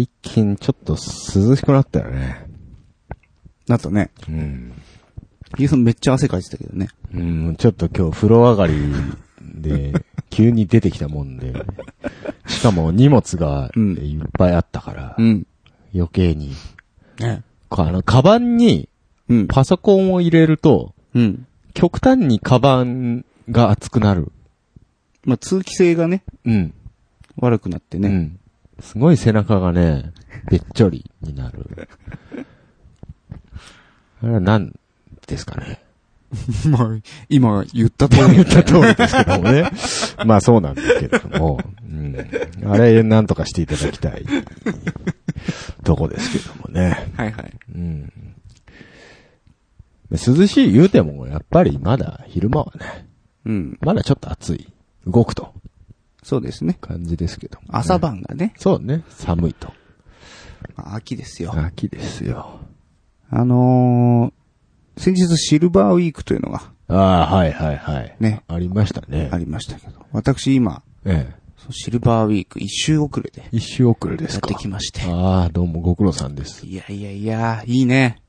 一気にちょっと涼しくなったよね。だとね、うん。ヒゲさんめっちゃ汗かいてたけどね。うん、ちょっと今日風呂上がりで、急に出てきたもんで、しかも荷物がうんいっぱいあったから、ん。余計に。ね。あの、カバンにうん。パソコンを入れると、うん。極端にカバンが熱くなる。まあ、通気性がね、うん。悪くなってね。うん。すごい背中がね、べっちょりになる。あれは何ですかね？まあ、今言った通り。言った通りですけどもね。まあそうなんですけれども。うん。あれ、なんとかしていただきたい。とこですけどもね。はいはい。うん。涼しい言うても、やっぱりまだ昼間はね、うん。まだちょっと暑い。動くとそうですね。感じですけどもね、朝晩がね、そうね。寒いと。まあ秋ですよ。秋ですよ。あのー、先日シルバーウィークというのがああ、はいはいはい。ね、ありましたね。ありましたけど、私今、ええ。シルバーウィーク一周遅れで一周遅れでやっすか。てきまして。ああ、どうもご苦労さんです。いやいやいや、いいね。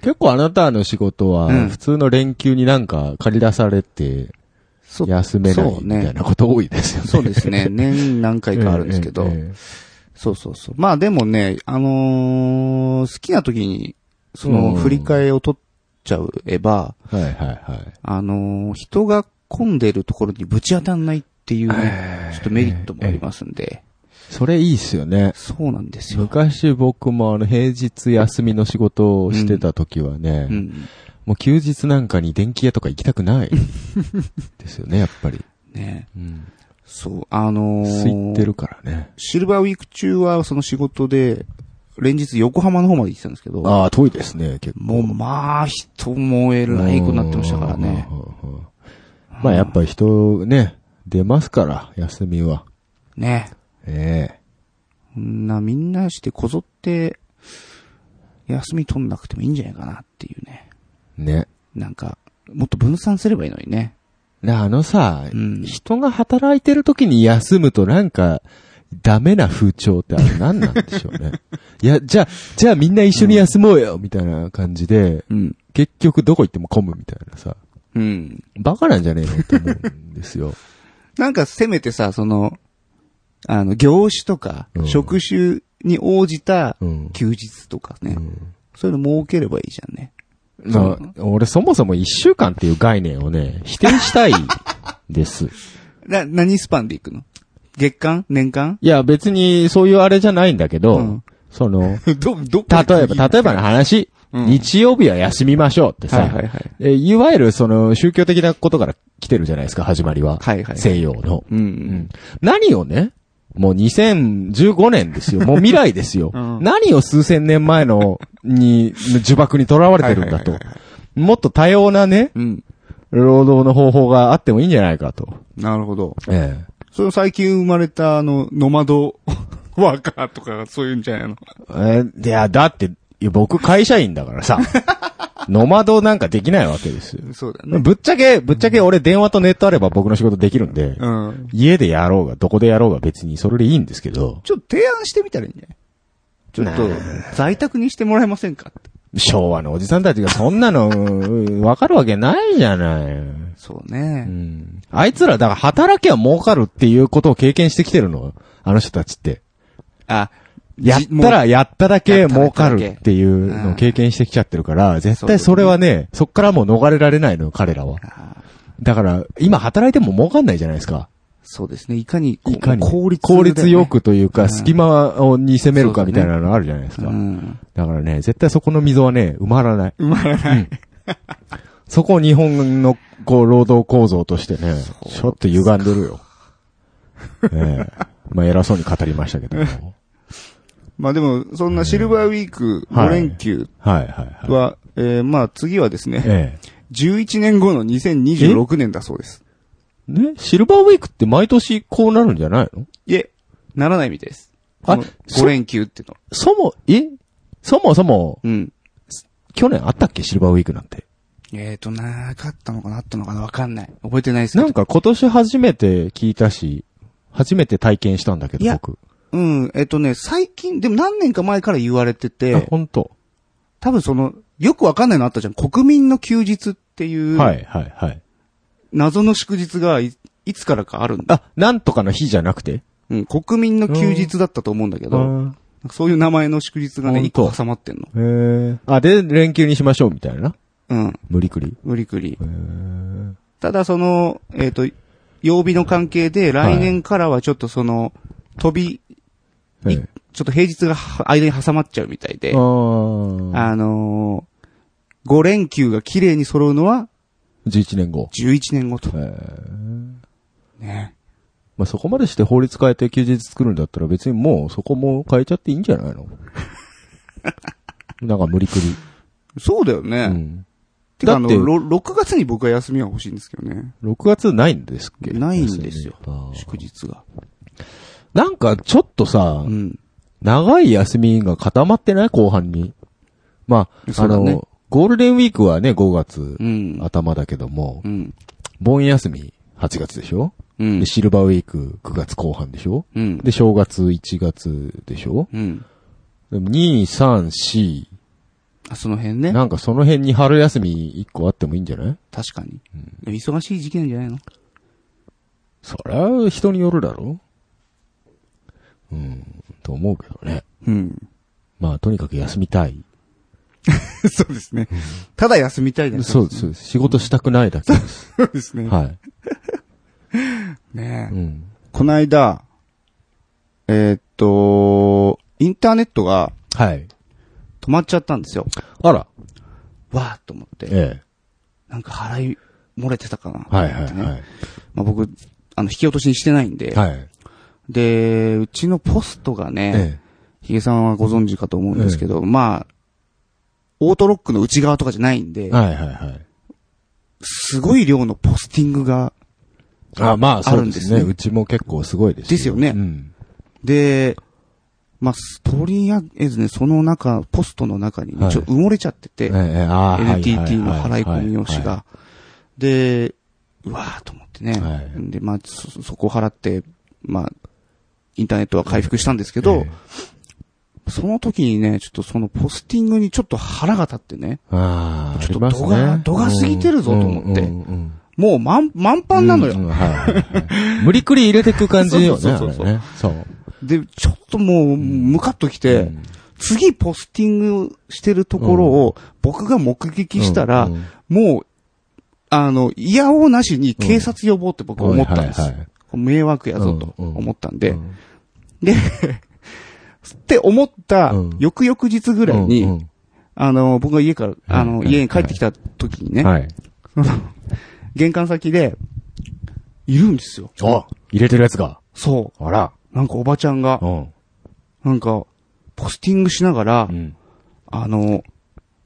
結構あなたの仕事は、うん普通の連休になんか借り出されて、そ休めないみたいね。なこと多いですよね。そうですね。年何回かあるんですけど、そうそうそう。まあでもね、あのー好きな時に、そうんの、振り替えを取っちゃえば、えはいはいはい。あのー人が混んでるところにぶち当たんないっていうね、ちょっとメリットもありますんで、それいいっすよね。そうなんですよ。昔僕もあの平日休みの仕事をしてた時はね、うん。もう休日なんかに電気屋とか行きたくない。ですよね、やっぱり。ねうん。そう、あのー空いてるからね。シルバーウィーク中はその仕事で、連日横浜の方まで行ってたんですけど、ああ、遠いですね、結構。もうまあ、人燃えるないくなってましたからね。まあやっぱ人ね、出ますから、休みは。ね。えそんな、みんなしてこぞって、休み取んなくてもいいんじゃないかなっていうね。えね。なんか、もっと分散すればいいのにね。であのさ、うん人が働いてる時に休むとなんか、ダメな風潮ってあれ何なんでしょうね。いや、じゃあ、じゃあみんな一緒に休もうよ、みたいな感じで、うん。結局どこ行っても混むみたいなさ、うん。バカなんじゃねえのって思うんですよ。なんかせめてさ、その、あの、業種とか、うん職種に応じたうん。休日とかね、うんそういうの設ければいいじゃんね。まあ、俺そもそも一週間っていう概念をね、否定したいです。な、何スパンで行くの？月間？年間？いや、別にそういうあれじゃないんだけど、うんその、ど、ど例えば、例えばの話、うん日曜日は休みましょうってさ、はいはいはい。えいわゆるその宗教的なことから来てるじゃないですか、始まりは。はいはい。西洋の。う。うんん。何をね、もう2015年ですよ。もう未来ですよ。うん何を数千年前の、に、呪縛に囚われてるんだと。もっと多様なね、うん。労働の方法があってもいいんじゃないかと。なるほど。ええ。その最近生まれたあの、ノマドワーカーとかそういうんじゃないの？えーいや、だって、いや僕会社員だからさ、ノマドなんかできないわけですよ。そうだね。ぶっちゃけ、ぶっちゃけ俺電話とネットあれば僕の仕事できるんで、うん。家でやろうが、どこでやろうが別にそれでいいんですけど、ちょっと提案してみたらいいんじゃない？ちょっと、在宅にしてもらえませんか？昭和のおじさんたちがそんなの、う んわかるわけないじゃない。うそうね。ん。あいつら、だから働きゃ儲かるっていうことを経験してきてるの？あの人たちって。あ、やったらやっただけ儲かるっていうのを経験してきちゃってるから、絶対それはね、そっからもう逃れられないのよ、彼らは。あだから、今働いても儲かんないじゃないですか。そうですね。いかに、いかに。効率、効率よ。くといううんか、隙間をに攻めるかみたいなのあるじゃないですうか。ん。だからね、絶対そこの溝はね、埋まらない。埋まらない。そこを日本の、こう、労働構造としてね、ちょっと歪んでるよ。ええまあ、偉そうに語りましたけども。まあでも、そんなシルバーウィークはい5連休はいはいはい。は、えーまあ次はですね、え11年後の2026年だそうです。え。ね？シルバーウィークって毎年こうなるんじゃないの？いえ、ならないみたいです。あこのそ5連休っての。そも、え？そもそも、うん。去年あったっけ？シルバーウィークなんて。えーと、なかったのかな？あったのかな？わかんない。覚えてないです。なんか今年初めて聞いたし、初めて体験したんだけど、僕。うん、えっとね、最近、でも何年か前から言われてあ、て、本当多分その、よくわかんないのあったじゃん。国民の休日っていう、はい、はい、はい。謎の祝日がいいつからかあるんだ。あ、なんとかの日じゃなくて？うん、国民の休日だったと思うんだけど、そういう名前の祝日がね、一個挟まってんの。へえ。あ、で、連休にしましょうみたいな？うん、無理くり？無理くり。ただその、えっ、と、曜日の関係で、来年からはちょっとその、飛び、いはいちょっと平日がは間に挟まっちゃうみたいで、あーあのー、5連休が綺麗に揃うのは11年後。11年後と。ね。まあ、そこまでして法律変えて休日作るんだったら別にもうそこも変えちゃっていいんじゃないの？なんか無理くり。そうだよね。うん。てかあの、だってろ6月に僕は休みが欲しいんですけどね。6月ないんですっけ？ないんですよ祝日が。なんかちょっとさう、ん。長い休みが固まってない後半に？まあ、あの、ゴールデンウィークはね、5月うん。頭だけどもう、ん。盆休み8月でしょ？うんで、。シルバーウィーク9月後半でしょ？うん。で、正月1月でしょ？うん。でも2、3、4、あ、その辺ね。なんかその辺に春休み1個あってもいいんじゃない？確かに。忙しい時期なんじゃないの？そりゃ、人によるだろうん、と思うけどね。うん。まあ、とにかく休みたい。そうですね。ただ休みたいだけそうです、そうです。仕事したくないだけです。そうですね。はい。ねえうん。この間、えーっと、インターネットがはい。止まっちゃったんですよ。あら。わーっと思って。えなんか払い漏れてたかな。え。はいはいはい。まあ僕、あの、引き落としにしてないんで。はい。で、うちのポストがね、えヒゲさんはご存知かと思うんですけど、まあ、オートロックの内側とかじゃないんで、え。はいはいはい。すごい量のポスティングが、あ、まあ、あそうでね。るんですすねうちも結構すごいですですよねうん。で、まあ、とりあえずね、その中、ポストの中にね、はいちょ埋もれちゃってて、NTT の払い込み用紙はが。で、うわーと思ってね。はいで、まあ、そ、そこを払って、まあ、インターネットは回復したんですけいど、えその時にね、ちょっとそのポスティングにちょっと腹が立ってね、えああ、ちょっとありますね。度が度が過ぎてるぞと思ってうんうんうんもう満、満帆なのよ。無理くり入れてく感じよね。そうそうそうそう。ね。で、ちょっともう、ムカッときて、うん。次ポスティングしてるところを僕が目撃したら、うんうん。もう、あの、いやおうなしに警察呼ぼうって僕は思ったんです。はいはいはい迷惑やぞと思ったんで、うんで、って思ったうん翌々日ぐらいに、うんあの、僕が家から、あの、はい家に帰ってきた時にね。玄関先で、いるんですよ。あ入れてるやつが。そあら。う。なんかおばちゃんがう、ん。なんか、ポスティングしながら、うん。あの、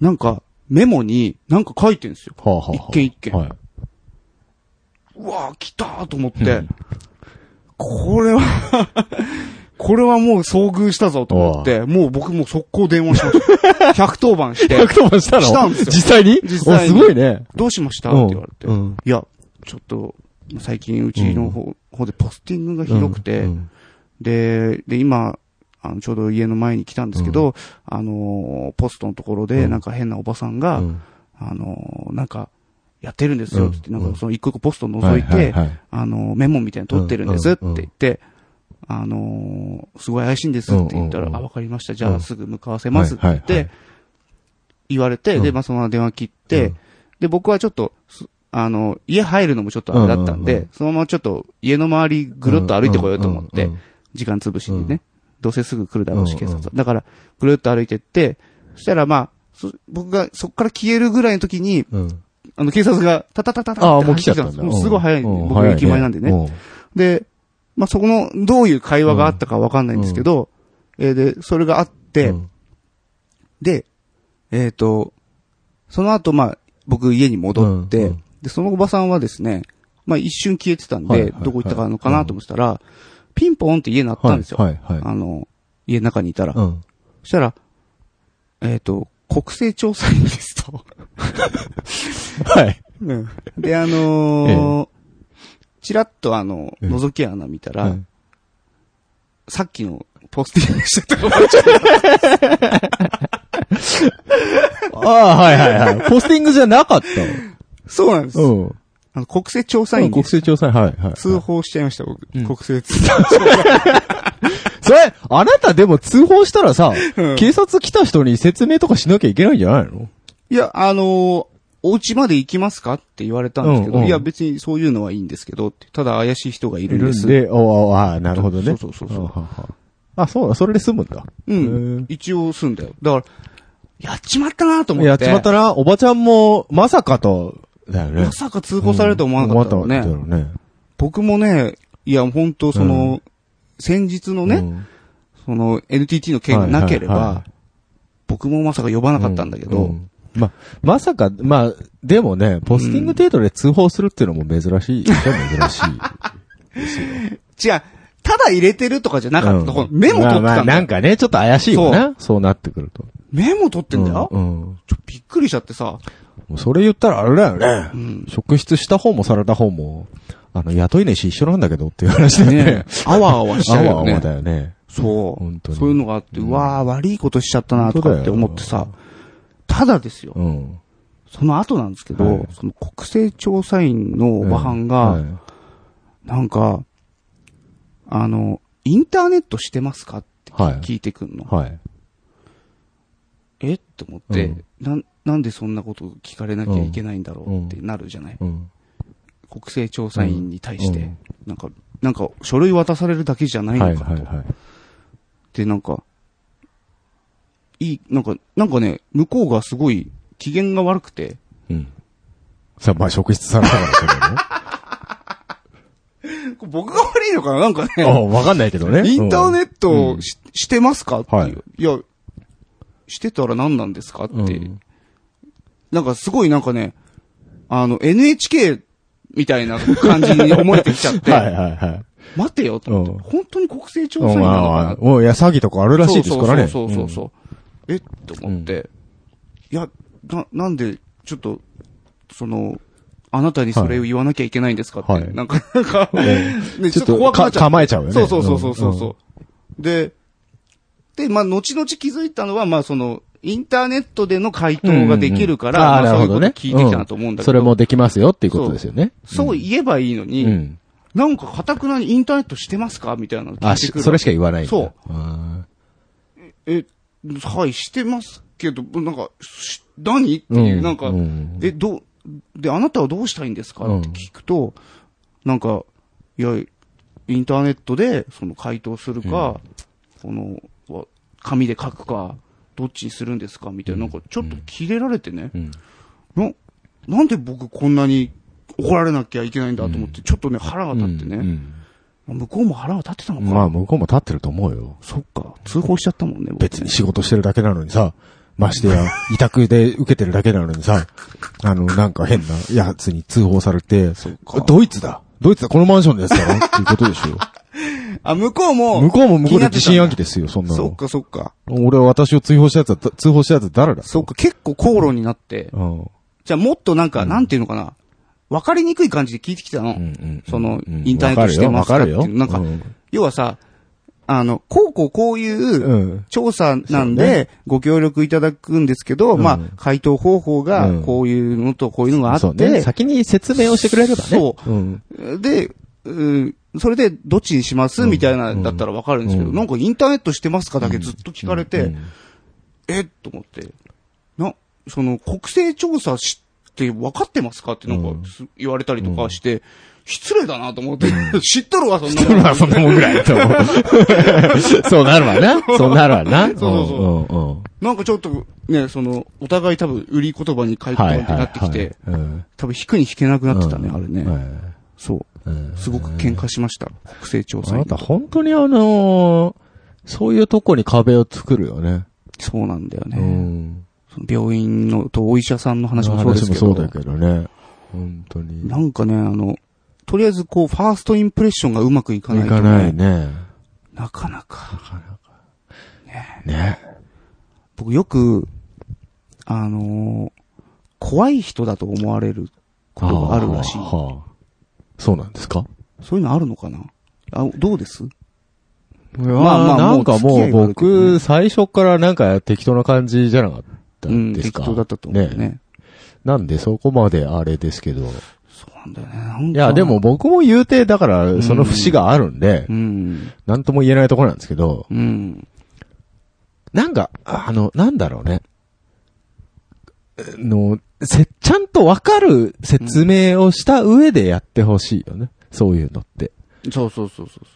なんか、メモになんか書いてんですよ。はあ、はあはあ、一件一件はい。うわー来たーと思って、これは、これはもう遭遇したぞと思って、もう僕もう速攻電話しました。110番して、110番したの？したんですよ。実際に？実際に。おすごいね。どうしました？って言われて、うん。いや、ちょっと、最近うちの方,、方でポスティングがひどくて、うん。で、で、今、あの、ちょうど家の前に来たんですけど、あのー、ポストのところで、うん。なんか変なおばさんが、うん。あのー、なんか、やってるんですよってなんかその一個一個ポストを覗いて、あのー、メモみたいに取ってるんですって。うん言って、あのー、すごい怪しいんですって言ったら、あ、わかりました。じゃうんあすぐ向かわせますって言われて、うん。で、まあそのまま電話切って、うん。で、僕はちょっと、すあの、家入るのもちょっとあれだったんで、そのままちょっと家の周りぐるっと歩いてこようと思って、時間潰しにね、うん。どうせすぐ来るだろうし、警察は。だから、ぐるっと歩いてって、そしたらまあ、そ僕がそこから消えるぐらいの時に、うん。あの、警察が、タタタタタああ、もう来ちゃったんだ。もうすごい早い僕の駅前なんでね。。で、まあそこの、どういう会話があったかわかんないんですけど、えーで、それがあって、うんで、えっ、と、その後、まあ、僕家に戻って、で、そのおばさんはですね、まあ一瞬消えてたんで、どこ行ったかのかなと思ってたら、ピンポンって家鳴ったんですよ。あの、家の中にいたら。うん。そしたら、えっ、と、国勢調査員ですと。はい。で、あのーちらっとあの、ええ覗き穴見たら、はいさっきのポスティングしてたおばちゃん。ああ、はいはいはい。ポスティングじゃなかった。そうなんです。うん。国勢調査員国に勢調査員、はいはい。通報しちゃいました、僕。うん国勢通それ、あなたでも通報したらさ、うん警察来た人に説明とかしなきゃいけないんじゃないの？いや、あのーお家まで行きますかって言われたんですけど、うんうんいや、別にそういうのはいいんですけどただ怪しい人がいるんです。で、おああ、なるほどね。そうそうそうあそうだ、それで済むんだ。うへんー。一応すんだよ。だから、やっちまったなと思って。やっちまったな。おばちゃんも、まさかと、だよね。まさか通報されると思わなかったのね。うんね。僕もね、いや、本当その、先日のね、うんその NTT の件がなければ、はいはいはい僕もまさか呼ばなかったんだけど、うんま、まさか、まあ、でもね、ポスティング程度で通報するっていうのも珍しい。珍しい。違う、ただ入れてるとかじゃなかった。うんメモ取ってたんだよ、まあまあなんかね、ちょっと怪しいよな。そうなってくると。メモ取ってんだよ、うん。うんちょ、びっくりしちゃってさ、もうそれ言ったらあれだよね。うん。職質した方もされた方も、あの、雇い主一緒なんだけどっていう話だよねね。あわあわしちゃうよねあわあわ。だよね。そう本当。にそういうのがあって、うわあ悪いことしちゃったなとかって思ってさ本、ただですよ、うん。その後なんですけど、はいその国勢調査員のおばはんが、はいなんか、あの、インターネットしてますかってはい。聞いてくんの。はい。え？って思って、うんなん、なんでそんなこと聞かれなきゃいけないんだろうってなるじゃない、うん。国勢調査員に対して、うんなんか、なんか、書類渡されるだけじゃないはいのかと。はいはい。で、なんか、いい、なんか、なんかね、向こうがすごい機嫌が悪くて、うん。さあ、まあ、職質さ れたから僕が悪いのかな？なんか。ね、あわかんないけどね。インターネットうんをし,、してますか？っていう。はいいや、してたら何なんですか？って、うんなんかすごいなんかね、あの、NHK みたいな感じに思えてきちゃって、はいはいはい。待てよと思って、うん。本当に国勢調査ま員なのかな？あ、もう、いや、詐欺とかあるらしいですからね。そうそうそうそう。え？って思って、いや、な、なんで、ちょっと、その、あなたにそれを言わなきゃいけないんですかって、はい。なんか、なんか、う んね、ちょっと怖くなっちゃう。構えちゃうよね。そうそうそうそうそう。そう、で、で、まあ、後々気づいたのは、まあ、その、インターネットでの回答ができるから、まあ、そういうこと聞いてきたなと思うんだけど、それもできますよっていうことですよね。そう言えばいいのに、うん。なんか、かたくなにインターネットしてますか？みたいなの聞あ、いてくる。しそれしか言わない。そう。あえ、はい、してますけど、なんか、し何？ってー。いう、なんか、うん。え、どう、で、あなたはどうしたいんですか？って聞くと、なんか、いや、インターネットで、その回答するか、この、わ紙で書くか、どっちにするんですか？みたいな、なんかちょっと切れられてね、うん。な、なんで僕こんなに怒られなきゃいけないんだと思って、ちょっとね、腹が立ってね、うん。向こうも腹が立ってたのか。まあ、向こうも立ってると思うよ。そっか、通報しちゃったもんね、僕ね。別に仕事してるだけなのにさ、ましてや、委託で受けてるだけなのにさ、あの、なんか変なやつに通報されて、かドイツだ。ドイツだ。このマンションですからっていうことでしょ。あ、向こうも、向こうも向こうで疑心暗鬼でですよ、そんなの。そっかそっか。俺は私を通報したやつは、通報したやつは誰だ？そっか、結構口論になって、うん。じゃあもっとなんか、うんなんていうのかな、わかりにくい感じで聞いてきたの。うんうんそのうんインターネットしてますかわかるよ。っていうなんかわるよ要はさ、あの、こうこうこういううんうん。調査なんで、ご協力いただくんですけど、うんまあ、回答方法がうん、こういうのとこういうのがあそうね。って、先に説明をしてくれればね。。そううん。で、うんそれで、どっちにします？うん。みたいな、だったらわかるんですけど、うん。なんかインターネットしてますか？だけずっと聞かれて、うん。え？っと思って、な、その、国勢調査して分かってますか？ってなんうん。かす、言われたりとかして、失礼だなと思って、知っとるわ、そんなそん。な、そんなもんぐらい。そうなるわな。そうなるわな。そうそうそう。なんかちょっと、ね、その、お互い多分、売り言葉に書いてなってきて、多分引くに引けなくなってたね、あれね。はい。そう。うんすごく喧嘩しました。国勢調査員あなた本当にあのーそういうとこに壁を作るよね。そうなんだよね。うん。病院のとお医者さんの話もそうですけど。話もそうだけどね。本当に。なんかね、あの、とりあえずこう、ファーストインプレッションがうまくいかないと、いかないね。なかなか。ね。僕よく、あのー怖い人だと思われることがあるらしい。はあそうなんですか？そういうのあるのかな？あ、どうです？ままあまあなんかもう僕、最初からなんか適当な感じじゃなかったうんん、ですか？適当だったと思うよね。ねなんでそこまであれですけど。そうなんだよね。いや、でも、僕も言うて、だから、その節があるんでう、ん。なんとも言えないところなんですけど、うん。なんか、あの、なんだろうね。の、せ、ちゃんとわかる説明をした上でやってほしいよね。そういうのって。そうそうそうそう。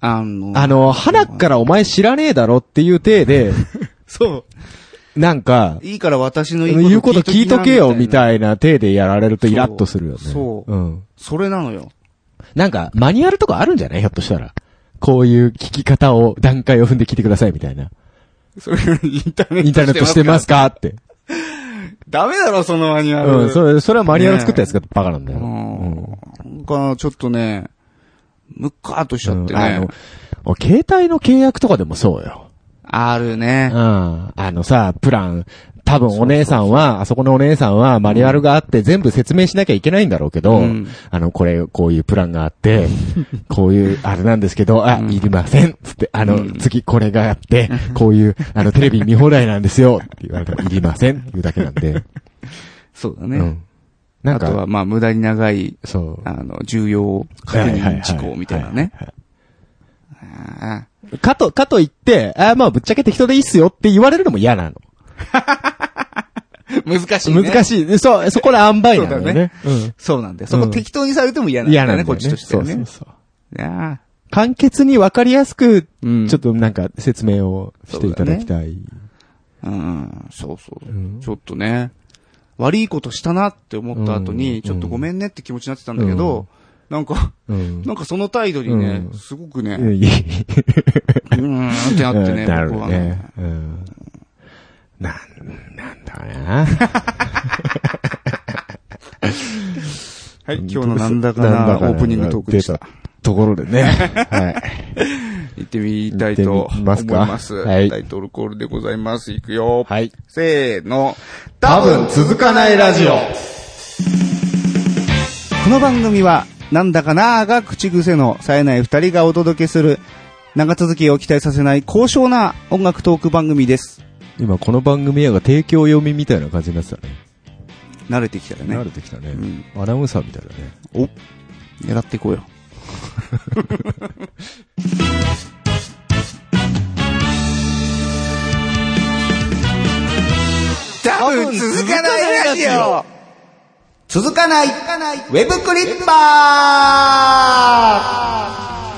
あの、あの、花からお前知らねえだろっていう体で、そなんか、う。いいから私の言うこと聞いとけよみ。たいな体でやられるとイラッとするよね。そうそううん。それなのよ。なんか、マニュアルとかあるんじゃない？ひょっとしたら。こういう聞き方を、段階を踏んで聞いてくださいみたいな。それ、インターネットしてますか？って。ダメだろ、そのマニュアル。うん、それ、それはマニュアル作ったやつがバカなんだよ。うん。なんか、ちょっとね、むっかーっとしちゃってね。うん携帯の契約とかでもそうよ。あるねうん。。あのさ、プラン、多分お姉さんは、あそこのお姉さんはマニュアルがあって全部説明しなきゃいけないんだろうけど、うんあの、これ、こういうプランがあって、こういう、あれなんですけど、あ、いりませんつって、あの、うん次これがあって、こういう、あの、テレビ見放題なんですよって言われたら、いりませんって言うだけなんで。そうだね。うん。なんか、あとは、まあ、無駄に長い、そう。あの、重要確認事項みたいなね。あかと、かと言って、あまあ、ぶっちゃけ適当でいいっすよって言われるのも嫌なの。ー 難しいね。難しい。そう、そこで塩梅なのよね。うん。そうなんだよ。そこうん適当にされても嫌なんだよね、嫌なんだよね。こっちとしてはね。そうそうそう。いや簡潔にわかりやすく、ーうん。ちょっとなんか説明をしていただきたい。うん、そうそう。うんちょっとね、悪いことしたなって思った後うんに、ちょっとごめんねって気持ちになってたんだけど、なんか、うん。なんかその態度にね、うんすごくね。うーんってなってね、僕はねね。。うん。なん、なんだな。はい、今日のなんだかなオープニングトークでした。ところでね。はい。行ってみたいと行ってみますか思います。はいタイトルコールでございます。いくよ。はい。せーの。多分続かないラジオ。この番組は、なんだかなーが口癖の冴えない二人がお届けする、長続きを期待させない高尚な音楽トーク番組です。今この番組やが提供読みみたいな感じになってたね。慣れてきたら慣ね。れてきたねうん。アナウンサーみたいだね。お狙っていこうよ。多分続かないラジオ続かないウェブクリッパー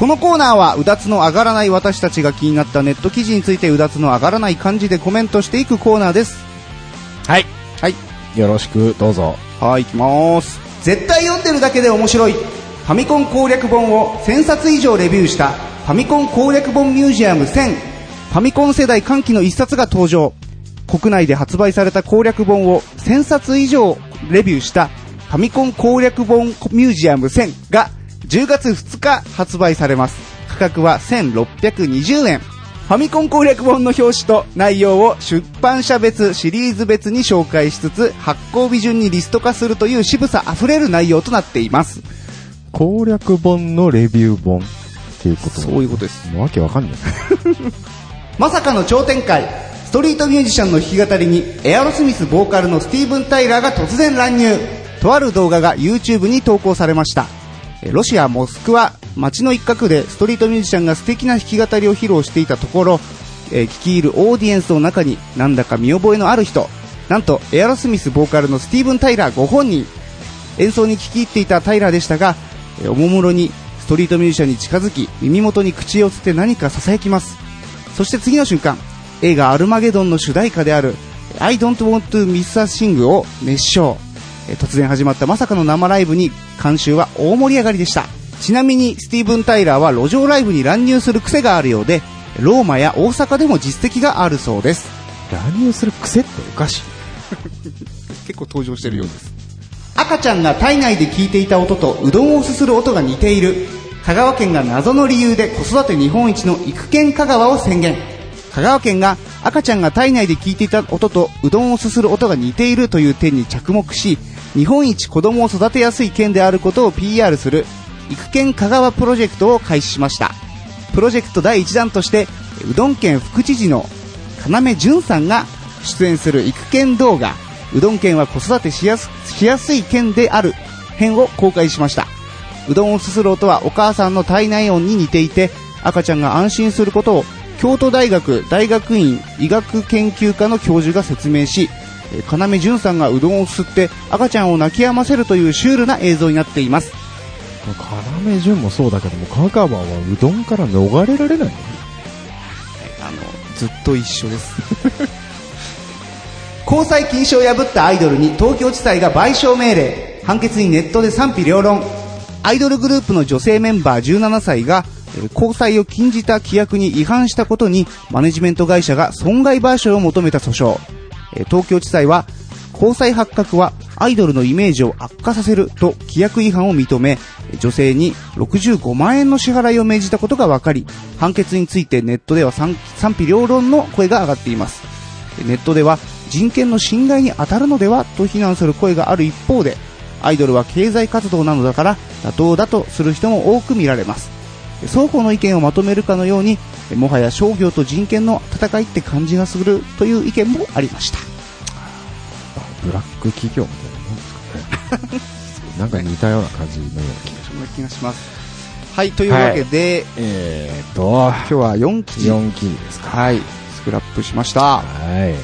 このコーナーはうだつの上がらない私たちが気になったネット記事についてうだつの上がらない感じでコメントしていくコーナーです。はい。はい。よろしく、どうぞ。はい、行きます。絶対読んでるだけで面白い。ファミコン攻略本を1000冊以上レビューしたファミコン攻略本ミュージアム1000。ファミコン世代歓喜の一冊が登場。国内で発売された攻略本を1000冊以上レビューしたファミコン攻略本ミュージアム1000が10月2日発売されます。価格は1620円。ファミコン攻略本の表紙と内容を出版社別、シリーズ別に紹介しつつ、発行日順にリスト化するという渋さあふれる内容となっています。攻略本のレビュー本っていうことそういうことです。わけわかんない。まさかの超展開ストリートミュージシャンの弾き語りにエアロスミスボーカルのスティーブン・タイラーが突然乱入とある動画が YouTube に投稿されましたえロシア・モスクワ街の一角でストリートミュージシャンが素敵な弾き語りを披露していたところえー聞き入るオーディエンスの中になんだか見覚えのある人。なんとエアロスミスボーカルのスティーブン・タイラーご本人。演奏に聞き入っていたタイラーでしたが、えーおもむろにストリートミュージシャンに近づき耳元に口をつって何か囁きます。そして次の瞬間映画「アルマゲドン」の主題歌である「I don't want to miss a thing」を熱唱。えー突然始まったまさかの生ライブに観衆は大盛り上がりでした。ちなみにスティーブン・タイラーは路上ライブに乱入する癖があるようでローマや大阪でも実績があるそうです。乱入する癖っておかしい。結構登場してるようです。赤ちゃんが体内で聞いていた音とうどんをすする音が似ている。香川県が謎の理由で子育て日本一の育県香川を宣言。香川県が赤ちゃんが体内で聞いていた音とうどんをすする音が似ているという点に着目し日本一子供を育てやすい県であることを PR する育犬香川プロジェクトを開始しました。プロジェクト第1弾として、うどん県副知事の要淳さんが出演する育犬動画、うどん県は子育てしやすしやすい県である編を公開しました。うどんをすする音はお母さんの体内音に似ていて、赤ちゃんが安心することを京都大学大学院医学研究科の教授が説明し、要淳さんがうどんをすすって赤ちゃんを泣き止ませるというシュールな映像になっています。要潤もそうだけども、香川はうどんから逃れられないのあの、ずっと一緒です。交際禁止を破ったアイドルに東京地裁が賠償命令。判決にネットで賛否両論。アイドルグループの女性メンバー17歳が、えー交際を禁じた規約に違反したことに、マネジメント会社が損害賠償を求めた訴訟。え東京地裁は、交際発覚はアイドルのイメージを悪化させると規約違反を認め、女性に65万円の支払いを命じたことが分かり、判決についてネットでは賛賛否両論の声が上がっています。ネットでは人権の侵害に当たるのではと非難する声がある一方で、アイドルは経済活動なのだから妥当だとする人も多く見られます。双方の意見をまとめるかのように、もはや商業と人権の戦いって感じがするという意見もありました。ブラック企業みたいなもんですかね。なんか似たような感じのような気がします。はい、というわけで、えーっと、今日は4記事、4期ですか。はい、スクラップしました。はい。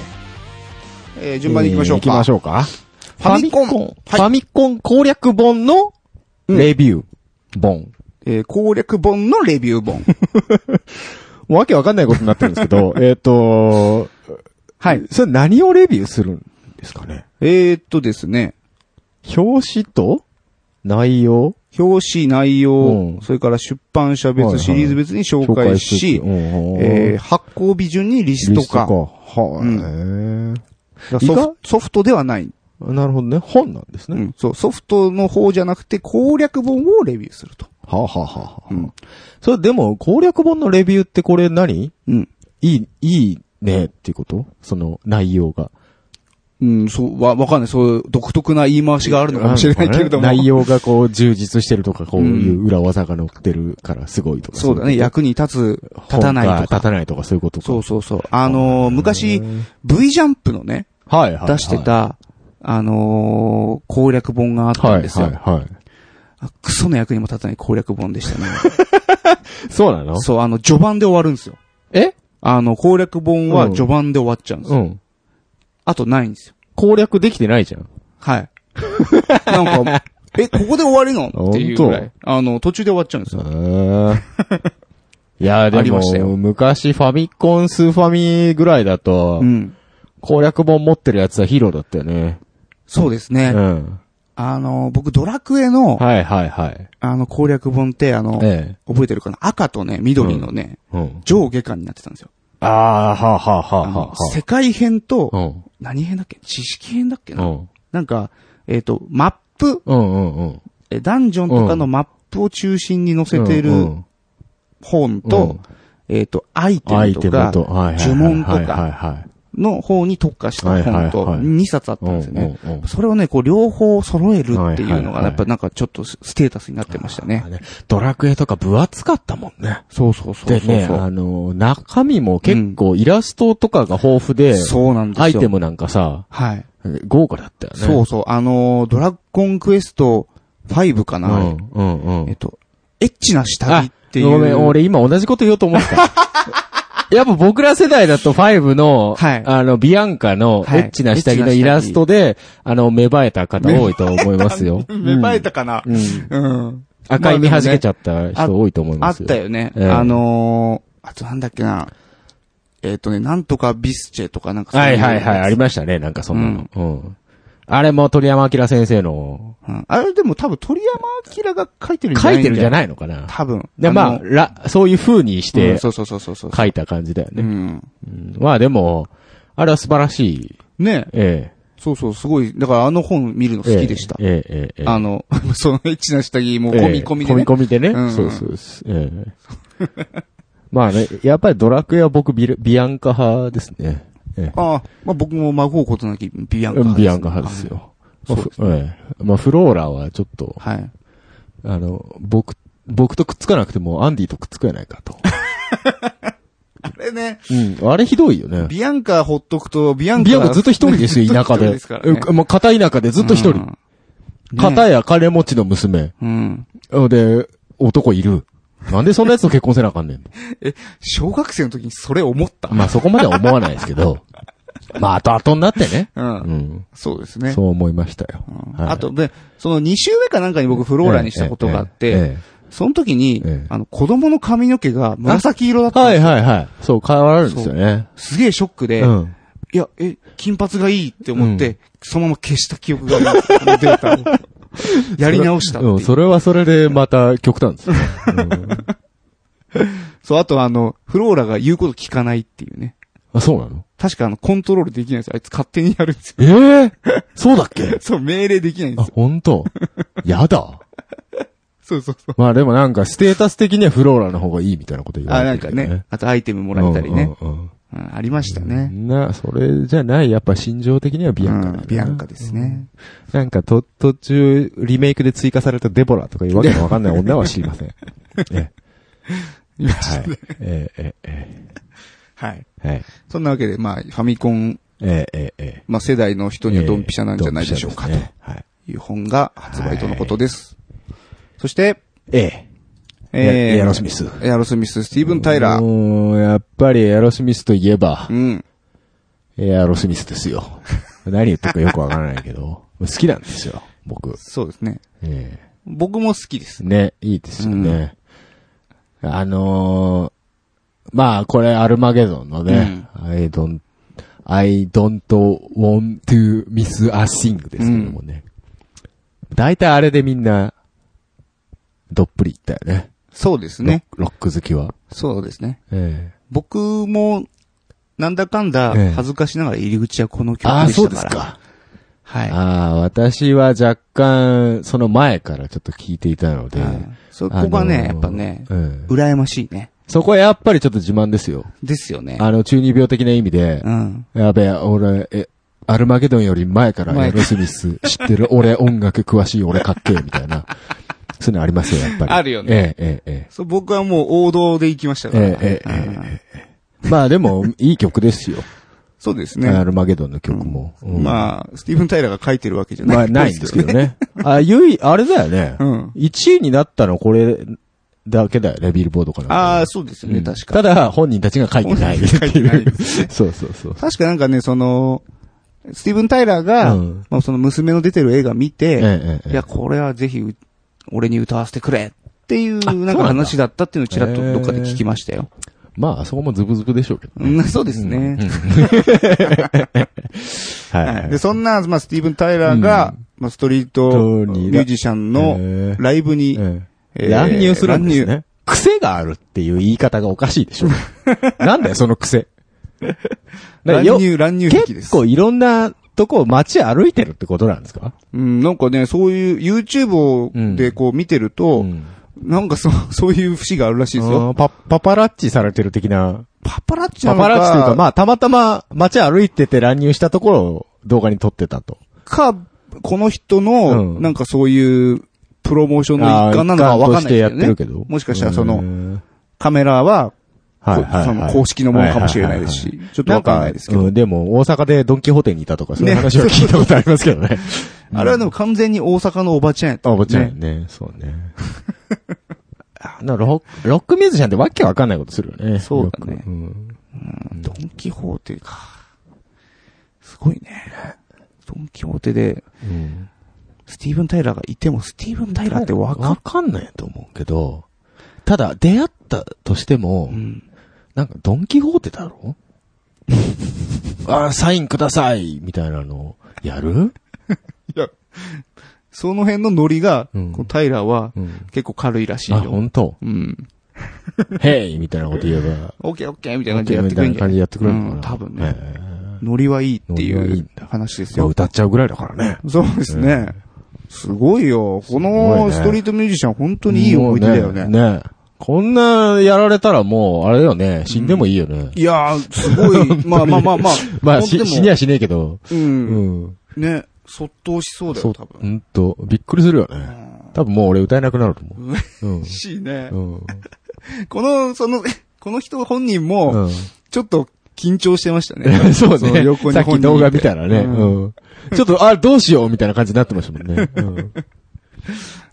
えー順番に行きましょうか。えー行きましょうか。ファミコンフはいァミコン攻略本のレビュー本。えー攻略本のレビュー本。わけわかんないことになってるんですけど、えーっと、はい。それ何をレビューするんですかね？えーっとですね、表紙と内容？表紙、内容、うんそれから出版社別、はいはいシリーズ別に紹介し、うんうんえー発行日順にリスト化。はい、うんへだからソフトではない、ーなるほどね。本なんですね。うん。そう、ソフトの方じゃなくて攻略本をレビューすると。はあ、はあはあはあうんそれでも攻略本のレビューってこれ何？うん。いい、いいねっていうこと？その内容が。うん、そう、わ、わかんない。そういう独特な言い回しがあるのかもしれないけれども。内容がこう充実してるとか、こういう裏技が載ってるからすごいとか。そうだね。い役に立つ、立たないと立か。たないとかそういうことか。そうそうそう。あのー昔、V ジャンプのね、はいはいはい。出してた、あのー攻略本があったはいんですよ。はいはい。あクソの役にも立たない攻略本でしたね。そうなの？そう、あの、序盤で終わるんですよ。え？あの、攻略本は序盤で終わっちゃうんですよ。うん。あとないんですよ。攻略できてないじゃん。はい。なんか、え、ここで終わりの？っていうぐらい。あの、途中で終わっちゃうんですよ。いや、でも昔ファミコン、スーファミぐらいだとう、ん。攻略本持ってるやつはヒーローだったよね。そうですね。うん。あの、僕、ドラクエの、はいはいはい。あの、攻略本って、あの、え覚えてるかな？赤とね、緑のね、え。うん。上下巻になってたんですよ。ああ、はあはあはあはあ。世界編と、うん。何編だっけ？知識編だっけな、うん。なんか、えっ、と、マップ、うんうんうん。えダンジョンとかのマップを中心に載せてるうんうん本と、えっ、と、アイテムとか、呪文とはいかはいはい。の方に特化した本とはい2冊あったうんんですよね。それをね、こう両方揃えるっていうのが、やっぱなんかちょっとステータスになってましたねドラクエとか分厚かったもんね。そうそうそうでね、あの、中身も結構イラストとかが豊富で、そうなんですよ。アイテムなんかさ、はい。豪華だったよね。そうそう。あのードラゴンクエスト5かな、うん、うん、うん。えっと、エッチな下着っていう。ごめん、俺今同じこと言おうと思ってた。やっぱ僕ら世代だと5の、はいあの、ビアンカのエはいッチな下着のイラストで、あの、芽生えた方多いと思いますよ。芽生えたかな、うん。うん。赤い見弾けちゃった人多いと思いあっますよ。たよね。ええあのー、あとなんだっけな？えっ、とね、なんとかビスチェとかなんかそうはいはいはい、ありまましたね、なんかそんなの。うん。あれも鳥山明先生の、す。あれでも多分鳥山明が書いてるんじゃない書いてるんじゃいないのかな。多分。で、まあの、ら、そういう風にしてうんそうそうそうそう。書いた感じだよね。うん。うんまあでも、あれは素晴らしい。ねえそうそう、すごい。だからあの本見るのえ。好きでした。ええ、ええ、ええ。あの、そのエッチな下着もええ込み込みで、ね。込み込みでね。うんうんそうそうです。ええ。まあね、やっぱりドラクエは僕ビルビアンカ派ですね。えああ、まあ僕も孫をことなきビアンえ。カ派ビアンカ派ですよ。まあそうですふええ。まあフローラはちょっと、はい。ああの、僕、僕とくっつかなくても、アンディとくっつかないかと。あれね、うん。あれひどいよね。ビアンカほっとくと、ビアンカビアンカずっと一人ですよ、田舎で。ですからもう片田舎でずっと一人。うん片や金持ちの娘。うん。で、男いる。なんでそんな奴と結婚せなあかんねん。小学生の時にそれ思った？まあそこまでは思わないですけど。まあ後々になってね。う。うんん。そうですね。そう思いましたよ。はいあと、で、その2週目かなんかに僕フローラにしたことがあって、えええその時にええ、あの、子供の髪の毛が紫色だったはいですよ。はいはい。そう、変わるんですよね。すげえショックで、うん。いや、え、金髪がいいって思って、そのまま消した記憶があります。あ のデータを。やり直したっていううん、それはそれでまた極端ですね。そう、あとあの、フローラが言うこと聞かないっていうね。あ、そうなの？確かあの、コントロールできないんですよ。あいつ勝手にやるんですよ。ええそうだっけ？そう、命令できないんであすよ。、本当？やだ。そうそうそう。まあでもなんかステータス的にはフローラの方がいいみたいなこと言わあ、れなんかてるけどね。あとアイテムもらえたりね。うんうんうんうんありましたね。な、それじゃない、やっぱ心情的にはビアンカうんビアンカですね。なんかと、途中、リメイクで追加されたデボラとかいうわけのわかんない女は知りません。ええ。はい。ええ、ええ、はい。ええ。はい。そんなわけで、まあ、ファミコン、ええ、ええ、ええ。まあ、世代の人にはドンピシャなんじゃないでしょうか、と。いう本が発売とのことです。そして、ええ。えー、エアロスミス。エアロスミス、スティーブン・タイラー。もう、やっぱりエアロスミスといえばう、ん。エアロスミスですよ。何言ってるかよくわからないけど、好きなんですよ、僕。そうですね。え僕も好きですえ。ね、いいですよね。あのー、まあ、これアルマゲドンのね、I don't, I don't want to miss a thing ですけどもね。大体あれでみんな、どっぷりいったよね。そうですね。ロック好きは。そうですね。え僕も、なんだかんだええ、恥ずかしながら入り口はこの曲えああ、でそうしたから。ですか。はい。ああ、私は若干、その前からちょっと聞いていたので。はいそこがね、あのーやっぱね、うん羨ましいね。そこはやっぱりちょっと自慢ですよ。ですよね。あの、中二病的な意味でう、ん。やべえ、俺、え、アルマゲドンより前から前エロスミス知ってる、俺音楽詳しい、俺かっけえ、みたいな。そういうのありますよ、やっぱり。あるよねええ、ええ、えそう、僕はもう王道で行きましたえ。から。ええ、ええ。まあでも、いい曲ですよ。そうですアね。ルマゲドンの曲も。うんまあ、スティーブン・タイラーが書いてるわけじゃない。まあ、ないんですけど。ね。あ、ゆい、あれだよね。うん。1位になったのこれだけだよね、ビルボードかなんかああ、そうですよね、うん確か。ただ、本人たちが書いてないって本人が書い。そうそうそう。確かなんかね、その、スティーブン・タイラーが、うんまあその娘の出てる映画見て、いや、これはぜひ、俺に歌わせてくれっていう、あなんか話だったっていうのをちらっとどっかで聞きましたよ。まあ、あそこもズブズブでしょうけどね。うん、そうですね。はいはい。で、そんな、まあ、スティーブン・タイラーが、まあ、ストリートミュージシャンのええライブに、ええーえ乱入するんですね。癖があるっていう言い方がおかしいでしょ。なんだよ、その癖。よ乱入、乱入癖です。結構いろんなとこ街歩いてるってことなんですか？うん、なんかね、そういう YouTube をでこう見てると、んなんかそう、そういう節があるらしいですよ。パ、パパラッチされてる的な。パパラッチなのかパパラッチというか、まあ、たまたま街歩いてて乱入したところを動画に撮ってたと。か、この人の、うんなんかそういう、プロモーションの一環なのかわかんないですけどねってるけど。もしかしたらその、の、カメラは、はいこはいはいその公式のものかもしれないですし、ちょっとわかんないですけど。うん、でも、大阪でドンキホーテにいたとか、そういうね話は聞いたことありますけどね。あれはでも完全に大阪のおばちゃんやった、あ、おばちゃんやね。そうね。あなロッロックミュージシャンってわけわかんないことするよね。そうだねうんドンキホーテか。すごいね。ドンキホーテで、うんスティーブン・タイラーがいても、スティーブン・タイラーってわかんないと思うけど、ただ、出会ったとしても、る。うん。なんかドンキホーテだろ？あ、サインくださいみたいなの、やる？いや、その辺のノリが、うんこうタイラーはうん。結構軽いらしいあ、よ。本当？うん。ヘイみたいなこと言えば、オッケーオッケーみたいな感じでやってくれるんじゃない？みたいな感じでやってくれるのかな。うん多分ねええノリはいいっていう話ですまあよ。歌っちゃうぐらいだからね。そうですね。すごいよ。このねストリートミュージシャン本当にいい思い出だよね。ねこんなやられたらもう、あれだよね。死んでもいいよね。いやー、すごい、まあまあまあまあ。まあ、しほんでも死にはしねえけど。う。うんん。ね、そっとしそうだよ、多、分。ほんと、びっくりするよね。多分もう俺歌えなくなると思う。うん。しいねう。ん。この、その、この人本人も、うん。ちょっと緊張してましたね そうのね横。にさっき動画見たらね。うんうん。ちょっと、あ、どうしようみたいな感じになってましたもんね。うん。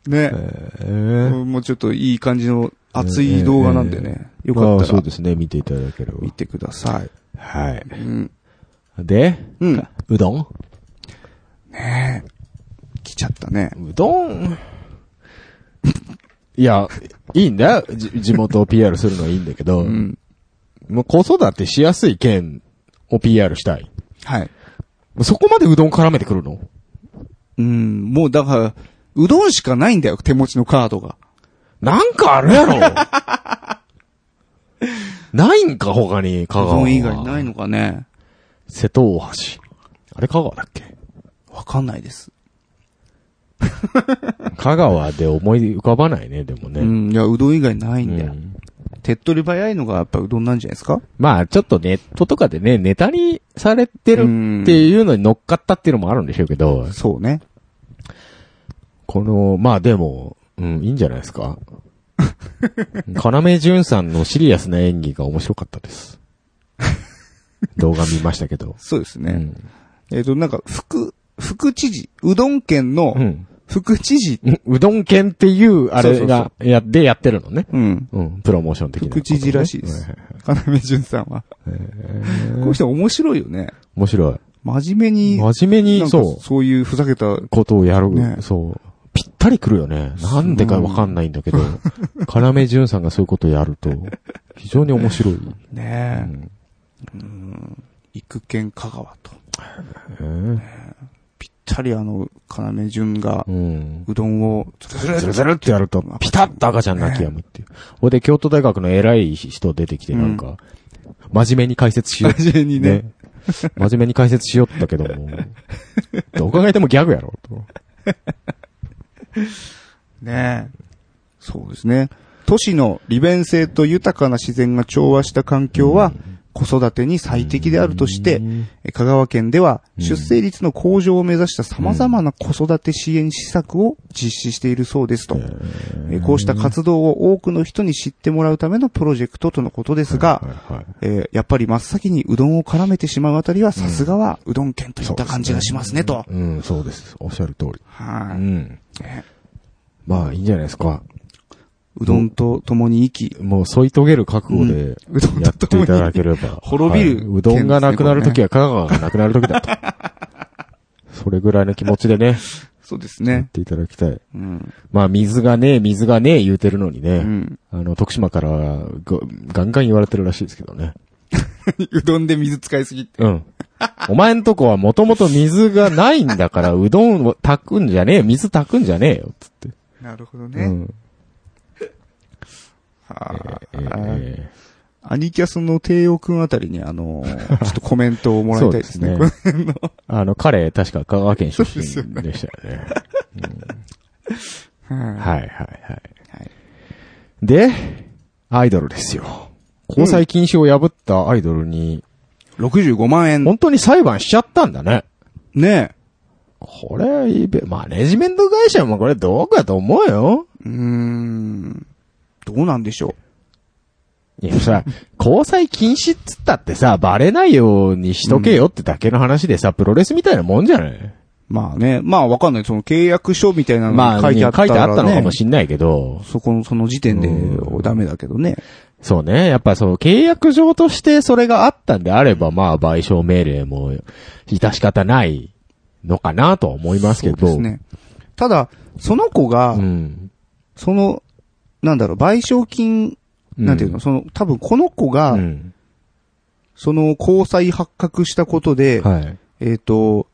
ね。えーもうちょっといい感じの熱い動画なんでね。よかったらそうですね。見ていただければ見。てください。はい。うん。で、うん。うどん？ねえ。来ちゃったね。うどん？いや、いいんだよ。じ地元を PR するのはいいんだけど、うん。もう子育てしやすい県を PR したい。はい。そこまでうどん絡めてくるの？うん。もうだから、うどんしかないんだよ、手持ちのカードが。なんかあるやろ ないんか他に、う香川は。どん以外ないのかね。瀬戸大橋。あれ香川だっけ？わかんないです。香川で思い浮かばないね、でもね。うん。いや、うどん以外ないんだよ。うん手っ取り早いのがやっぱうどんなんじゃないですか？まあ、ちょっとネットとかでね、ネタにされてるっていうのに乗っかったっていうのもあるんでしょうけど、そうね。この、まあでも、うん、いいんじゃないですか？要潤さんのシリアスな演技が面白かったです。動画見ましたけど。そうですね。うん。えっ、と、なんか、副、副知事、うどん県のうん。副知事、うどん犬っていう、あれが、や、でやってるのね。うん。うん。プロモーション的なね。副知事らしいです要潤さんは。この人面白いよね。面白い。真面目に、真面目に、そう、そういうふざけた、ことをやる。ねそう。ぴったり来るよね。なんでかわかんないんだけど、要潤さんがそういうことをやると、非常に面白い。うねんえ、うん、育県香川と。えーぴったりあの、要潤がう、どんを、ずズルズルズルってやると、ピタッと赤ちゃん泣き止むっていう。ほいで、京都大学の偉い人出てきて、なんか、真面目に解説しよう。真面目にね。真面目に解説しよったけども、どう考えてもギャグやろ、と。ねえ。そうですね。都市の利便性と豊かな自然が調和した環境は、子育てに最適であるとして、え香川県ではうん出生率の向上を目指した様々な子育て支援施策を実施しているそうですと。えこうした活動を多くの人に知ってもらうためのプロジェクトとのことですが、えーやっぱり真っ先にうどんを絡めてしまうあたりはさすがはうどん県といった感じがしますねと。うん、そうです。おっしゃる通り。はい、うん。ねまあ、いいんじゃないですか。うどんと共に生き、もう添い遂げる覚悟でうどんやっていただければ。滅びるはいうどんがなくなるときは香川がなくなるときだと。それぐらいの気持ちでね、そうですね。やっていただきたい。うん。まあ、水がねえ、水がねえ言うてるのにうね、ん。あの、徳島からがガンガン言われてるらしいですけどね。うどんで水使いすぎって。うん。お前んとこはもともと水がないんだから、うどんを炊くんじゃねえ、水炊くんじゃねえよ、つって。なるほどね。うん。はえあーアニキャスの帝王くんあたりにあのー、ちょっとコメントをもらいたいですね。すねあの、彼、確か香川県出身でしたよね。はい。はいはいはい。はいで、アイドルですよ。交際禁止を破ったアイドルに、65万円。本当に裁判しちゃったんだね。ねこれ、マネジメント会社もこれどうかと思うよ。え。うーん。どうなんでしょいやさ、交際禁止っつったってさ、バレないようにしとけよってだけの話でさ、プロレスみたいなもんじゃない？うまあね。まあわかんない。その契約書みたいなのまあ、が書いてあったら、ね、書いてあったのかもしんないけど、そこの、その時点でうんダメだけどね。そうね。やっぱそう、契約上としてそれがあったんであれば、まあ、賠償命令も、致し方ないのかなとは思いますけど。そうですね。ただ、その子が、うん。その、なんだろう、賠償金、なんていうの、その、多分この子が、うん。その交際発覚したことで、はい。えっ、と、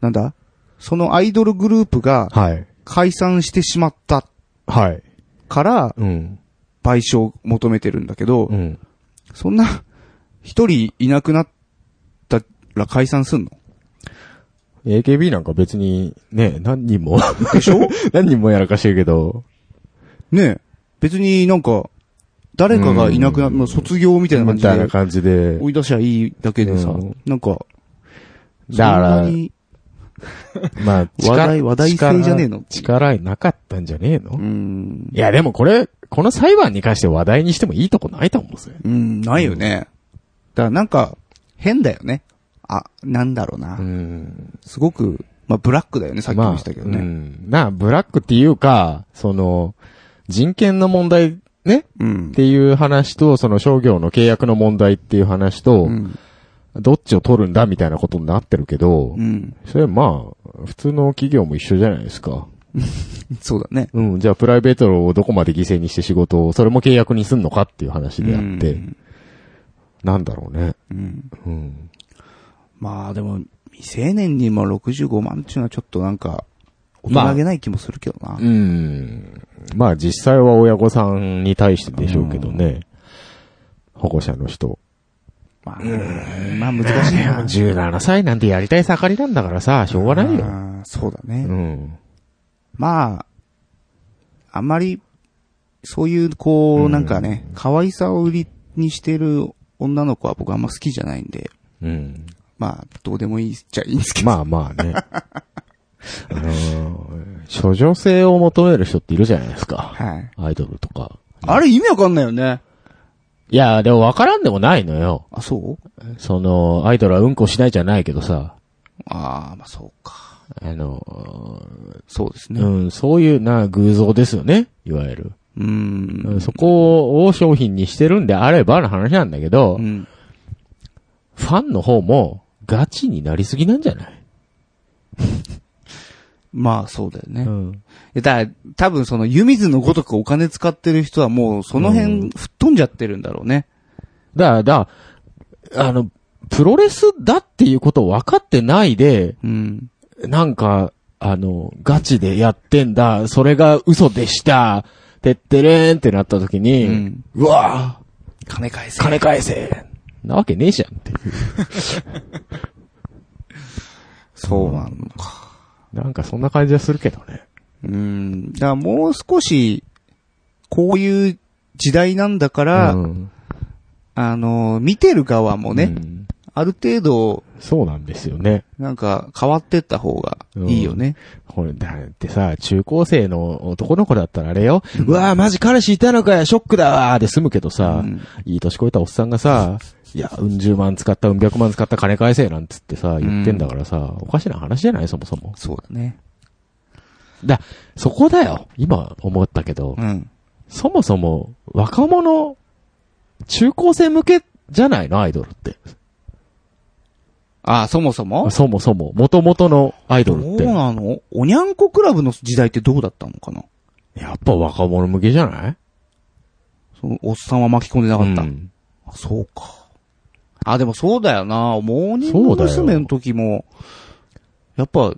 なんだ？そのアイドルグループがはい。解散してしまったはい。からうん。賠償を求めてるんだけど、うん。そんな、一人いなくなったら解散すんの？AKB なんか別に、ね、何人も、でしょ？何人もやらかしてるけど、ねえ。別になんか、誰かがいなくな、うんまあ卒業みたいな感じでみたいな感じで。追い出しゃいいだけでさ、うんなんか、だからそんなに まあ、話題話題性じゃねえの？力力なかったんじゃねえの、うん。いや、でもこれ、この裁判に関して話題にしてもいいとこないと思うんですよ。うん、ないよね。だからなんか、変だよね。あ、なんだろうな。うん。すごく、まあ、ブラックだよね、さっきも言ったけどまあ、うね。ん。な、ブラックっていうか、その、人権の問題ねっうん。ていう話と、その商業の契約の問題っていう話と、うん。どっちを取るんだみたいなことになってるけど、うん。それはまあ、普通の企業も一緒じゃないですか。そうだね。うん、じゃあプライベートをどこまで犠牲にして仕事を、それも契約にすんのかっていう話であって、うんなんだろうね。うん。うん。まあでも、未成年にも65万っていうのはちょっとなんか、大人げない気もするけどな。うん。まあ実際は親御さんに対してでしょうけどね。保護者の人。まあ、まあ難しいな。17歳なんてやりたい盛りなんだからさ、しょうがないよ。そうだね。うん。まあ、あんまり、そういう、こう、うんなんかね、可愛さを売りにしてる女の子は僕あんま好きじゃないんで、うん。まあ、どうでもいいっちゃいいんですけど。まあまあね。あのー、処女性を求める人っているじゃないですか。はい。アイドルとか。あれ意味わかんないよね。いや、でも分からんでもないのよ。あ、そう？その、アイドルはうんこしないじゃないけどさ。ああ、まあそうか。あのそうですね。ー、うん、そういうな、偶像ですよね。いわゆる。うーん。そこを商品にしてるんであればの話なんだけど、うん。ファンの方もガチになりすぎなんじゃない？まあそうだよね。いん。やだから多分その湯水のごとくお金使ってる人はもうその辺吹っ飛んじゃってるんだろうね。だから、だからあの、プロレスだっていうことを分かってないで、うん。なんか、あの、ガチでやってんだ、それが嘘でした、てってれーんってなった時に、ううんわ金返せ。ぁ、金返せなわけねえじゃんっていう。そうなのか。なんかそんな感じはするけどね。うん。だからもう少し、こういう時代なんだから、うんあの、見てる側もね、うんある程度、そうなんですよね。なんか変わってった方がいいよね。これ、だってさ、中高生の男の子だったらあれよ。うわぁ、マジ彼氏いたのかよ、ショックだわーで済むけどさ、うんいい年こいたおっさんがさ、いや、うん十万使った、うん百万使った金返せなんつってさ、言ってんだからさ、おかしな話じゃない？そもそも。そうだね。だ、そこだよ。今思ったけど、うん。そもそも若者、中高生向けじゃないの？アイドルって。ああ、そもそも？そもそも、元々のアイドルって。なの？おにゃんこクラブの時代ってどうだったのかな？やっぱ若者向けじゃない？そのおっさんは巻き込んでなかった。うんあそうか。あ、でもそうだよな。モーニング娘。の時も、やっぱ、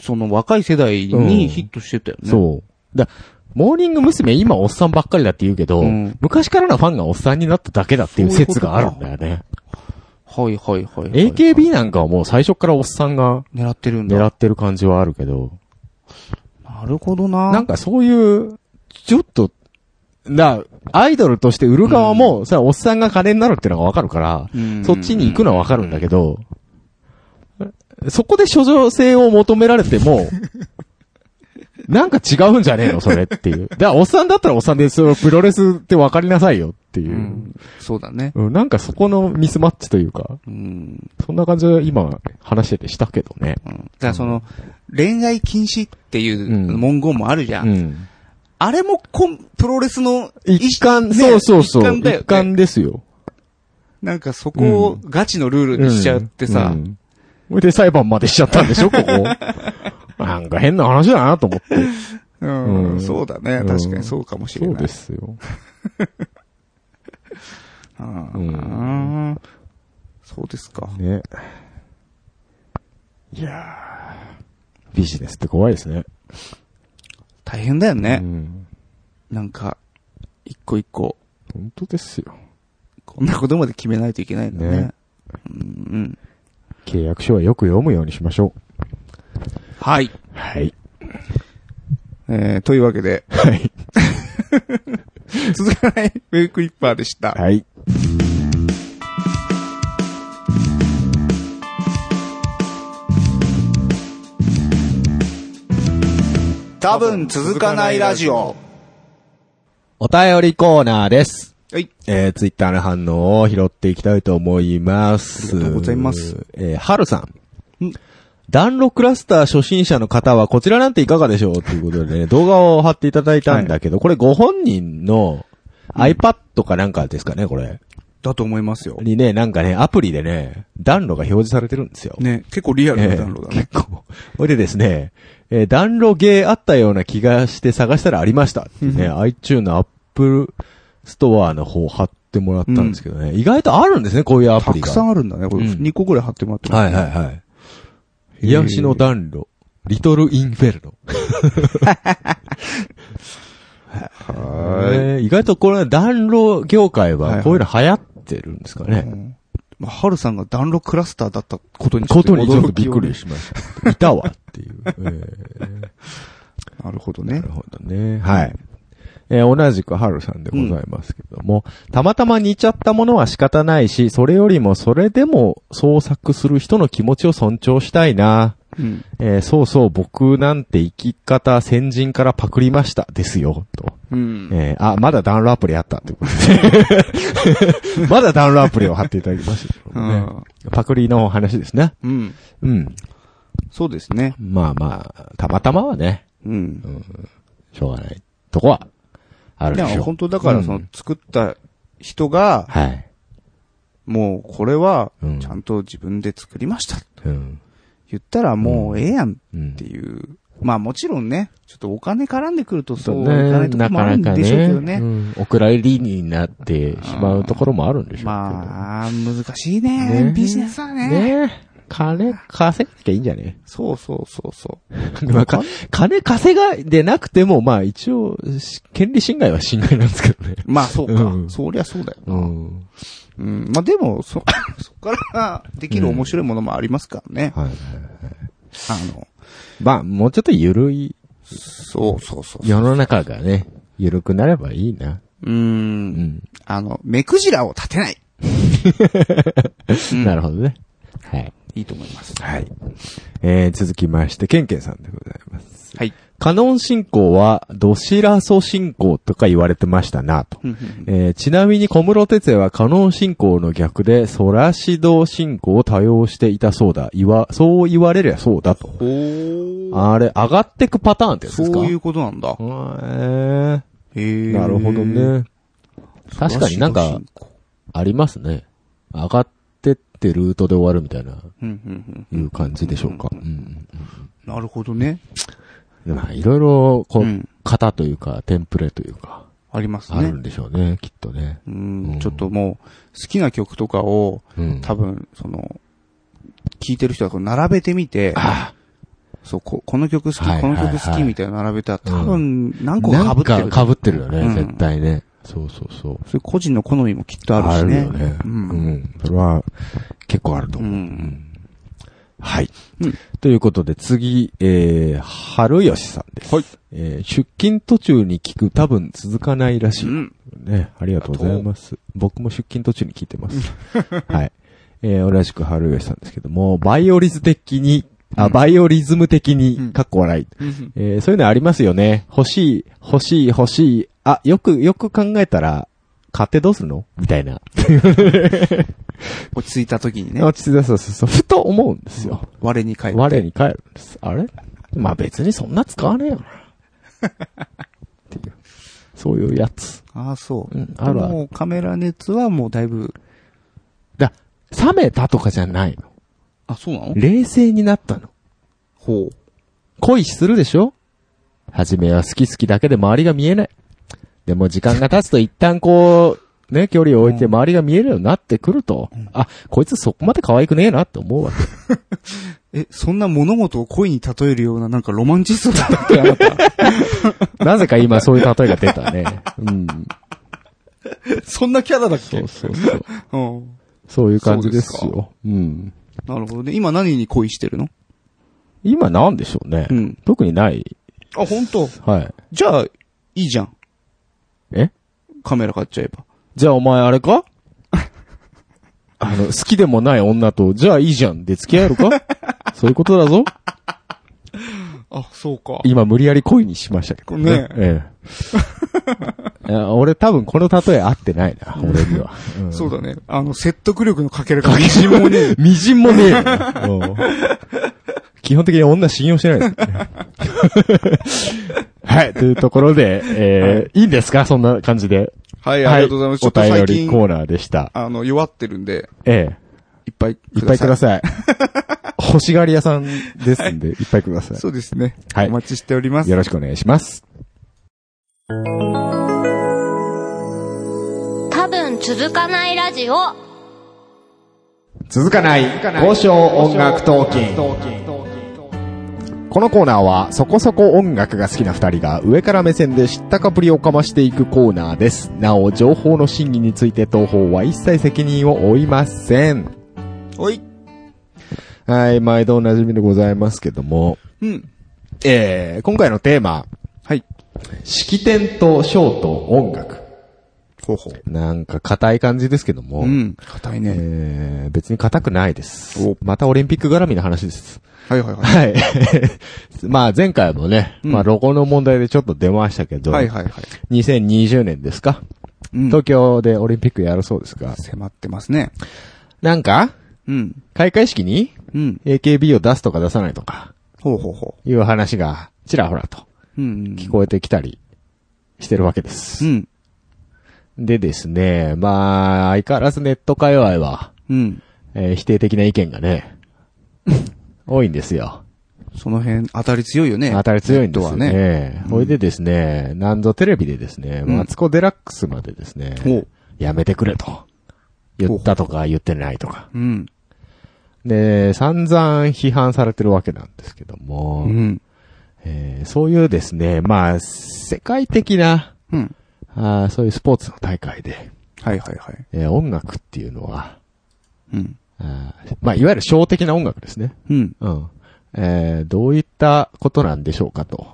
その若い世代にヒットしてたよね。そう。だモーニング娘。今おっさんばっかりだって言うけど、うん昔からのファンがおっさんになっただけだっていう説があるんだよね。はいはいはいはい。AKB なんかはもう最初からおっさんが狙ってるんだ。狙ってる感じはあるけど、なるほどな。なんかそういう、ちょっと、だアイドルとして売る側も、さ、おっさんが金になるっていうのがわかるから、うんそっちに行くのはわかるんだけど、そこで処女性を求められても、なんか違うんじゃねえのそれっていう。だからおっさんだったらおっさんで、そのプロレスって分かりなさいよっていうう。ん。そうだね。うん、なんかそこのミスマッチというか、うん。そんな感じは今話しててしたけどね。うん。だからその、恋愛禁止っていう文言もあるじゃ。うんん。あれもコン、プロレスの一環、ねそうそうそう。一環だよね一環ですよ。なんかそこをガチのルールにしちゃってさ、うん。それで裁判までしちゃったんでしょ、ここ。なんか変な話だなと思って。うんうんそうだね。うん確かにそうかもしれそうない。ですよ。うんうんそうですか。ね。いやービジネスって怖いですね。大変だようね。ん。なんか、一個一個、本当ですよ。こんなことまで決めないといけないんだね。ねうん契約書はよく読むようにしましょはい。う。はい。えー、というわけで、はい。続かないウェイクリッパーでした。はい。多分続かないラジオ。お便りコーナーです。はい。えー、ツイッターの反応を拾っていきたいと思います。ありがとうございます。えー、はるさん。ん暖炉クラスター初心者の方はこちらなんていかがでしょう？ということでね、動画を貼っていただいたんだけど、これご本人の iPad かなんかですかね、これ。だと思いますよ。にね、なんかね、アプリでね、暖炉が表示されてるんですよ。ね、結構リアルな暖炉だえーね。結構。ほいでですね、えー暖炉ゲーあったような気がして探したらありましたね、iTunes、Apple ストアの方貼ってもらったんですけどね、意外とあるんですね、こういうアプたリが。くさんあるんだね。これうん2個ぐらい貼ってもらってますはいはいはい。癒しの暖炉、リトルインフェルノ。はえー意外とこれ暖炉業界はこういうの流行ってるんですかい。ね。うんまあ、ハルさんが暖炉クラスターだったことにことにちょっとびっくりししました。いたわっていう。えーなるほどねなる。ほどね。はい。えー同じくハルさんでございますけども、たまたま似ちゃったものは仕方ないし、それよりもそれでも創作する人の気持ちを尊重したいな。うん。えーそうそう、僕なんて生き方先人からパクりました。ですよ。と。うん。えーあ、まだダウンロードアプリあったってことで。まだダウンロードアプリを貼っていただきましたけどね、パクリの話ですね。うん。うん。そうですね。まあまあ、たまたまはね、うん。しょうがないとこは、あるででしょう。も本当だからそのうん作った人が、はい。もうこれはうんちゃんと自分で作りました。うん。言ったらもうええやんうんっていう。まあもちろんね、ちょっとお金絡んでくるとそそうういかないところもあるんでしょうけどね。うんお蔵入りになってしまうところもあるんでしょうけど。まあ、難しいね。ねビジネスはね。ねえ。金稼がなきゃいいんじゃね？そうそうそうそう。まあか金稼がでなくても、まあ一応、し権利侵害は侵害なんですけどね。まあそうか。うんそりゃそうだよな。うん。うん。まあでも、そ、そこからできる面白いものもありますからね。はい。あの、まあ、もうちょっと緩いそうそうそう。世の中がね、緩くなればいいな。うー。うんん。あの、目くじらを立てない。う んなるほどね。はい。いいと思います。はい。えー、続きまして、ケンケンさんでございます。はい。カノン信仰は、ドシラソ信仰とか言われてましたな、と。えーちなみに小室哲也はカノン信仰の逆で、ソラシド信仰を多用していたそうだ。いわ、そう言われりゃそうだと。あれ、上がってくパターンってやつですか？そういうことなんだ。へーなるほど。ね。確かになんか、ありますね。上がってってルートで終わるみたいな。いう感じでしょうか。うんなるほどね。うん。まあ、いろいろ、こう、うん型というか、テンプレというか、ありますねあるん。でしょうね、きっとね。ううんん。ちょっともう、好きな曲とかを、うん。多分、その、聴いてる人はこう並べてみて、あそう、ここの曲好き、はいこの曲好きみたいなの並べたら、多分、何個か被ってる。か被ってるよね、うん絶対ね。そうそうそう。そういう個人の好みもきっとあるしね。よね。ううんん。それは、結構あるとう思う。ん。はい。うんということで、次、えー、春吉さんです。はい。えー、出勤途中に聞く多分続かないらしい。うん。ね、ありがとうございます。僕も出勤途中に聞いてます。はい。えー、同じく春吉さんですけども、バイオリズ的に、あ、うんバイオリズム的うんに、かっこ笑い。うんえーそういうのありますよね。欲しい、欲しい、欲しい。あ、よく、よく考えたら、買ってどうするの？みたいな。落ち着いた時にね、落ち着いた、そうそうそう。ふと思うんですよ。我に返って。我に返るんです。あれ？まあ別にそんな使わねえよな。っていう。そういうやつ。ああ、そう。うんあるあるもうカメラ熱はもうだいぶ、だ、冷めたとかじゃないの。あ、そうなの？冷静になったの。ほう。恋するでしょ？初めは好き好きだけで周りが見えない。でも時間が経つと一旦こう、ね、距離を置いて周りが見えるようになってくると、あ、こいつそこまで可愛くねえなって思うわけ。え、そんな物事を恋に例えるようななんかロマンチストだったっけ？あなた。なぜか今そういう例えが出たね。うん。そんなキャラだっけ？そうそうそう。うん。そういう感じですそうよ。うん。なるほどね。今何に恋してるの？今なんでしょうね。うん。特にない。あ、本当？はい。じゃあ、いいじゃん。え？カメラ買っちゃえば。じゃあお前あれか？あの、好きでもない女と、じゃあいいじゃんで付き合えるか？そういうことだぞ。あ、そうか。今無理やり恋にしましたけどね。ねええ 俺多分この例え合ってないな、俺には。んそうだね。あの、説得力のかけらが みじんもねえ。みじんもねえ基本的に女信用してないです。はい、というところで、えーいいんですか？そんな感じで。はい、ありがとうございます。ちょっとお便りコーナーでした。あの、弱ってるんで、えいっぱいえいっぱいくだささい。欲しがり屋さんですんで、いっぱいください。そうですね。はいお待ちしておりますい。よ。ろしくお願いします。多分続かないラジオ続かない交渉音楽トーキンこのコーナーはそこそこ音楽が好きな二人が上から目線で知ったかぶりをかましていくコーナーです。なお、情報の真偽について東方は一切責任を負いません。おい。はい、毎度おなじみでございますけども、うん。えー、今回のテーマ、はい。式典とショーと音楽。ほうほう。なんか硬い感じですけども、うん。硬いね。えー、別に硬くないですお。またオリンピック絡みの話です。はいはいはい。はい。まあ前回もね、うんまあロゴの問題でちょっと出ましたけど、はいはいはい。2020年ですか、うん。東京でオリンピックやるそうですが、迫ってますね。なんか、うん。開会式にうん。AKB を出すとか出さないとか、ほうほうほいう話がちらほらとう。うん。聞こえてきたりしてるわけです。うん。でですね、まあ、相変わらずネット界隈は、うん。えー否定的な意見がね、多いんですよ。その辺、当たり強いよね。当たり強いんですよね。ね。ほいでですね、なんぞテレビでですね、うんマツコデラックスまでですね。やめてくれと。言ったとか言ってないとか。うん。で、散々批判されてるわけなんですけども、うん。えーそういうですね、まあ、世界的な、うん。あーそういうスポーツの大会で、はいはいはい。えー音楽っていうのは、うん。まあ、いわゆる小的な音楽ですね。うん。うん。えーどういったことなんでしょうかと。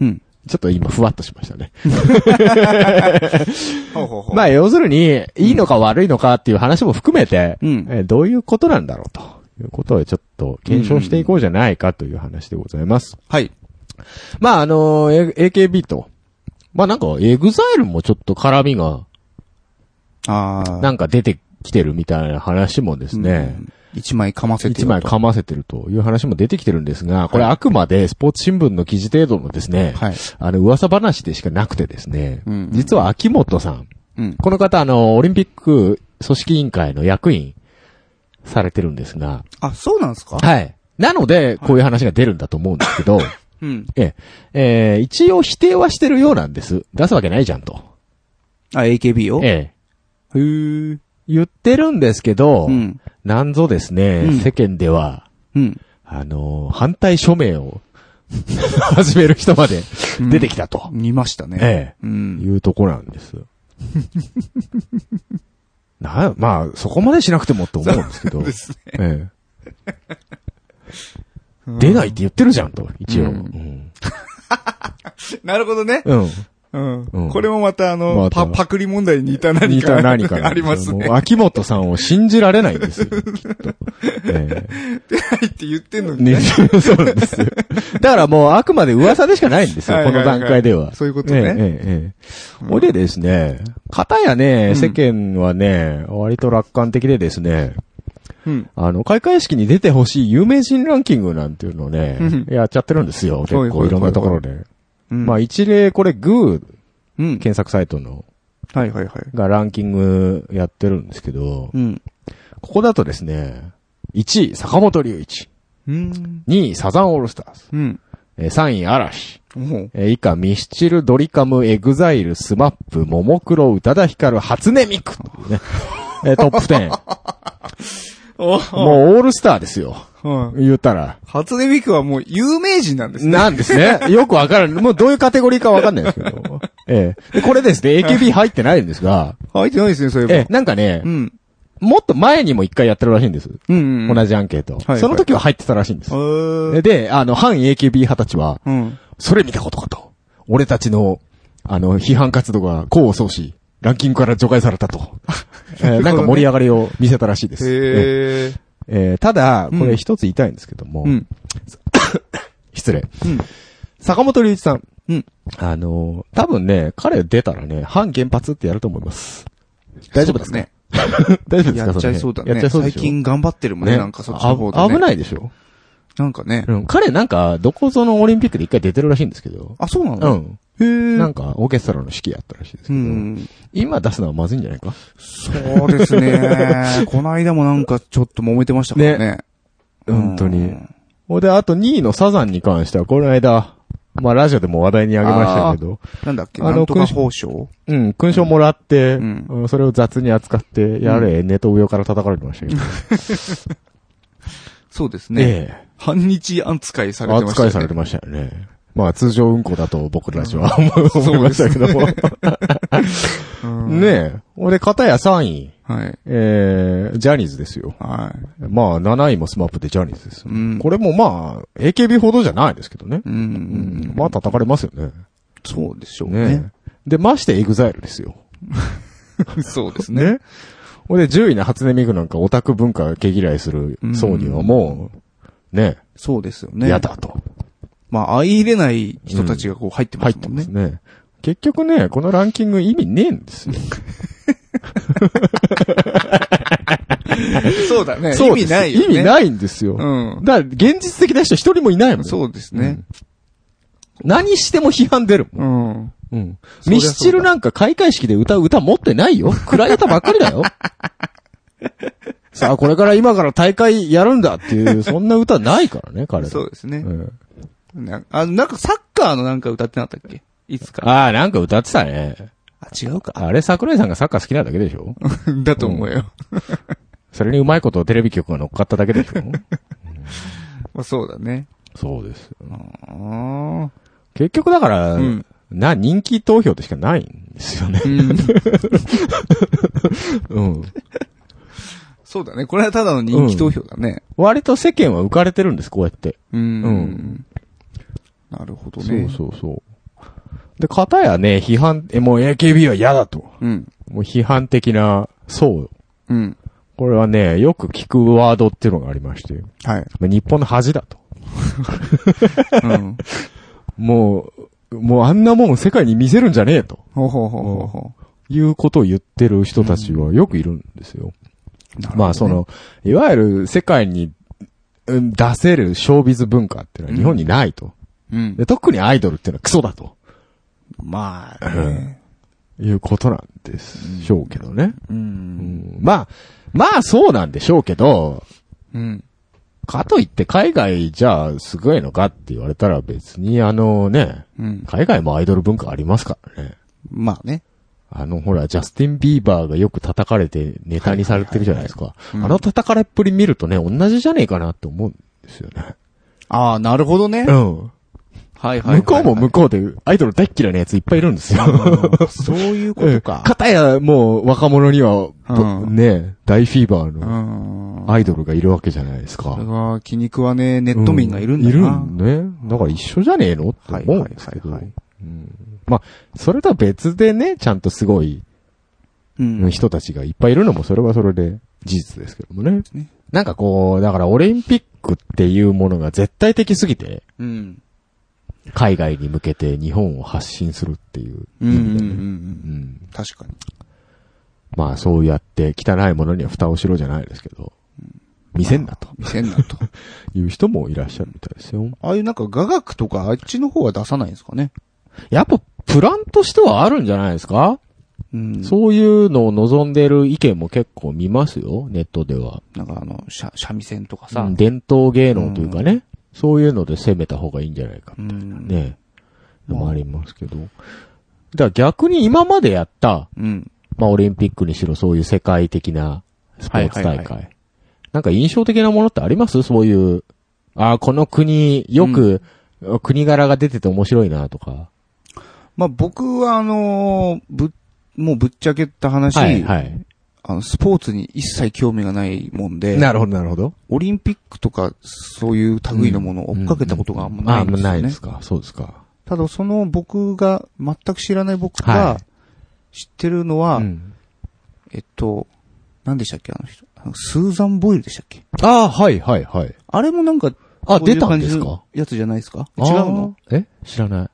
うん。ちょっと今ふわっとしましたね。まあ、要するに、いいのか悪いのかっていう話も含めて、うんえーどういうことなんだろうということをちょっと検証していこうじゃないかという話でございます。はい。まあ、あのー、AKB と、まあなんか、エグザイルもちょっと絡みが、ああ。なんか出てきてるみたいな話もですね、うん。一枚かませて一枚噛ませてるという話も出てきてるんですが、これあくまでスポーツ新聞の記事程度のですね、はい。あの噂話でしかなくてですね、うん実は秋元さん、うん。この方あの、オリンピック組織委員会の役員されてるんですが、あ、そうなんですか？はい。なので、こういう話が出るんだと思うんですけど、うん。ええ、えー一応否定はしてるようなんです。出すわけないじゃんと。あ、AKB を？ええ。へー。言ってるんですけど、うん。なんぞですね、うん世間では、うん。あのー反対署名を 始める人まで出てきたと、見ましたね。えうん。いうとこなんです。な、まあ、そこまでしなくてもって思うんですけど。ですね。ええ出ないって言ってるじゃんと、一応。ううんん。なるほどね。うん。うん。うんこれもまたあの、またパ、パクリ問題に似た何か。似た何かありますね。秋元さんを信じられないんですよ、きっと。えはいって言ってんのにね。そうなんですよ。だからもうあくまで噂でしかないんですよ、はいはいはいこの段階では。そういうことねええええええほいでですね、方やね、うん世間はね、割と楽観的でですね、うん。あの、開会式に出てほしい有名人ランキングなんていうのをねうん、やっちゃってるんですよ、結構いろんなところで。うん。まあ一例、これグーうん。検索サイトのはいはいはい。がランキングやってるんですけど、うん。ここだとですね、1位、坂本龍一。うん。2位、サザンオールスターズ。うん。えー3位、嵐。以下、ミスチル、ドリカム、エグザイル、スマップ、ももクロ、宇多田ヒカル、初音ミクトップ10。おもうオールスターですよ。うん。言ったら。初音ミクはもう有名人なんですね。なんですね。よくわからない。もうどういうカテゴリーかわかんないですけど。ええでこれですね、AKB 入ってないんですが、入ってないですね、そういえば。ええなんかねう、ん。もっと前にも一回やってるらしいんです。うんうん。同じアンケート。はいその時は入ってたらしいんです。で、あの、反 AKB 派たちは、うん。それ見たことかと。俺たちの、あの、批判活動が功を奏し、ランキングから除外されたと。えーなんか盛り上がりを見せたらしいです。えへえ。えーただ、うんこれ一つ言いたいんですけども、うん。失 失礼。うん。坂本龍一さん。うん。あのー多分ね、彼出たらね、反原発ってやると思います。大丈夫ですか？ね。大丈夫ですか？やっちゃいそうだね。やっちゃいそうでしょ？最近頑張ってるもんね、なんかそっちの方で、ね。あ危ないでしょ？なんかね。うん。彼なんか、どこぞのオリンピックで一回出てるらしいんですけど。あ、そうなうのん。へえ。なんか、オーケストラの指揮やったらしいですけうど。ん。今出すのはまずいんじゃないか？そうですね。この間もなんかちょっと揉めてましたからね。本当にうん。ほんで、あと2位のサザンに関しては、この間、まあラジオでも話題にあげましたけど、なんだっけ？あのなんとか報奨うん、勲章もらって、うんうんそれを雑に扱って、やれ、ネット上から叩かれてましたけど。そうですね。え反日扱いさえ。れてましたよね。扱いされてましたよね。まあ通常運行だと僕たちは思いましたけども。うんねえ。俺、片や3位、はい。えー、ジャニーズですよ。はい。まあ7位もスマップでジャニーズですよ。うんこれもまあ、AKB ほどじゃないですけどね。ううんん。まあ叩かれますよね。そうでしょうねね。で、ましてエグザイルですよ。そうですね。ね。ほんで、10位の初音ミクなんかオタク文化毛嫌いする層にはもう、ね、そうですよね。嫌だと。まあ、相容れない人たちがこう入ってま入っすもんね。てますね。結局ね、このランキング意味ねえんですよ。そうだね。意味ないよね。意味ないんですよ。うん。だから、現実的な人一人もいないもん。そうですね。何しても批判出るもん。うん。うん。ミスチルなんか開会式で歌う歌持ってないよ。暗い歌ばっかりだよ。さあ、これから今から大会やるんだっていう、そんな歌ないからね、彼ら。そうですね。うんなあなんかサッカーのなんか歌ってなかったっけ？いつか。ああ、なんか歌ってたね。あ、違うか。あれ、桜井さんがサッカー好きなだけでしょ？だと思うよ。それにうまいことテレビ局が乗っかっただけでしょ？まあそうだね。そうです結局だから、うんな、人気投票でしかないんですよね。うん。うん。そうだね。これはただの人気投票だね。割と世間は浮かれてるんです、こうやって。うん。うんなるほどそうね。そうそう。で、片やね、批判、え、もう AKB は嫌だと。うん。もう批判的な層。うん。これはね、よく聞くワードっていうのがありまして。はい。まあ日本の恥だと。うん。もう、もうあんなもん世界に見せるんじゃねえと。ほうほうほうほうほいうことを言ってる人たちはよくいるんですよ。ねまあそ、の、いわゆる世界にうん出せるショービズ文化っていうのは日本にないと。うん。で特にアイドルっていうのはクソだと。まあね。いうことなんでしょうけどね。う。うんんまあ、まあそうなんでしょうけど、うん。かといって海外じゃあすごいのかって言われたら別にあのね、うん。海外もアイドル文化ありますからね。まあね。あの、ほら、ジャスティン・ビーバーがよく叩かれてネタにされてるじゃないですか。うんあの叩かれっぷり見るとね、同じじゃねえかなって思うんですよね。ああ、なるほどね。うん。はいはいはいはい。向こうも向こうでアイドル大っ嫌いなやついっぱいいるんですよ。うんそういうことか。かたやもう若者には、うんね、大フィーバーうのん。アイドルがいるわけじゃないですか。それは気に食わねえネット民がいるんだいるな。んね。だから一緒じゃねえのって思うんですけど。はいはいはいはいうんまあ、それとは別でね、ちゃんとすごいうん。人たちがいっぱいいるのもそれはそれで事実ですけどもね。ねなんかこう、だからオリンピックっていうものが絶対的すぎて、うん。海外に向けて日本を発信するっていううんうんうんう。意味でね。うんん確かに。まあそうやって汚いものには蓋をしろじゃないですけど、見せんなと見せんなと。いう人もいらっしゃるみたいですよ。ああいうなんか雅楽とかあっちの方は出さないんですかね。やっぱプランとしてはあるんじゃないですか、うん。そういうのを望んでる意見も結構見ますよ、ネットでは。なんかあの、三三味線とかさ。うん伝統芸能というかね、そういうので攻めた方がいいんじゃないか。うん。ねのもありますけど。だから逆に今までやった、うん。まあオリンピックにしろそういう世界的なスポーツ大はいはい会。なんか印象的なものってあります？そういう、ああ、この国、よく、国柄が出てて面白いなとか。まあ僕はあのーぶ、もうぶっちゃけた話、はい、はい。あの、スポーツに一切興味がないもんで、なるほど、なるほど。オリンピックとかそういう類のものを追っかけたことがあんまないんですよね。ああ、ないですか。そうですか。ただその僕が、全く知らない僕はが知ってるのは、うんえっと、何でしたっけあの人。スーザン・ボイルでしたっけああ、はい、はい、はい。あれもなんか、あ、出たん感じのですかやつじゃないですか？違うの？え？知らない。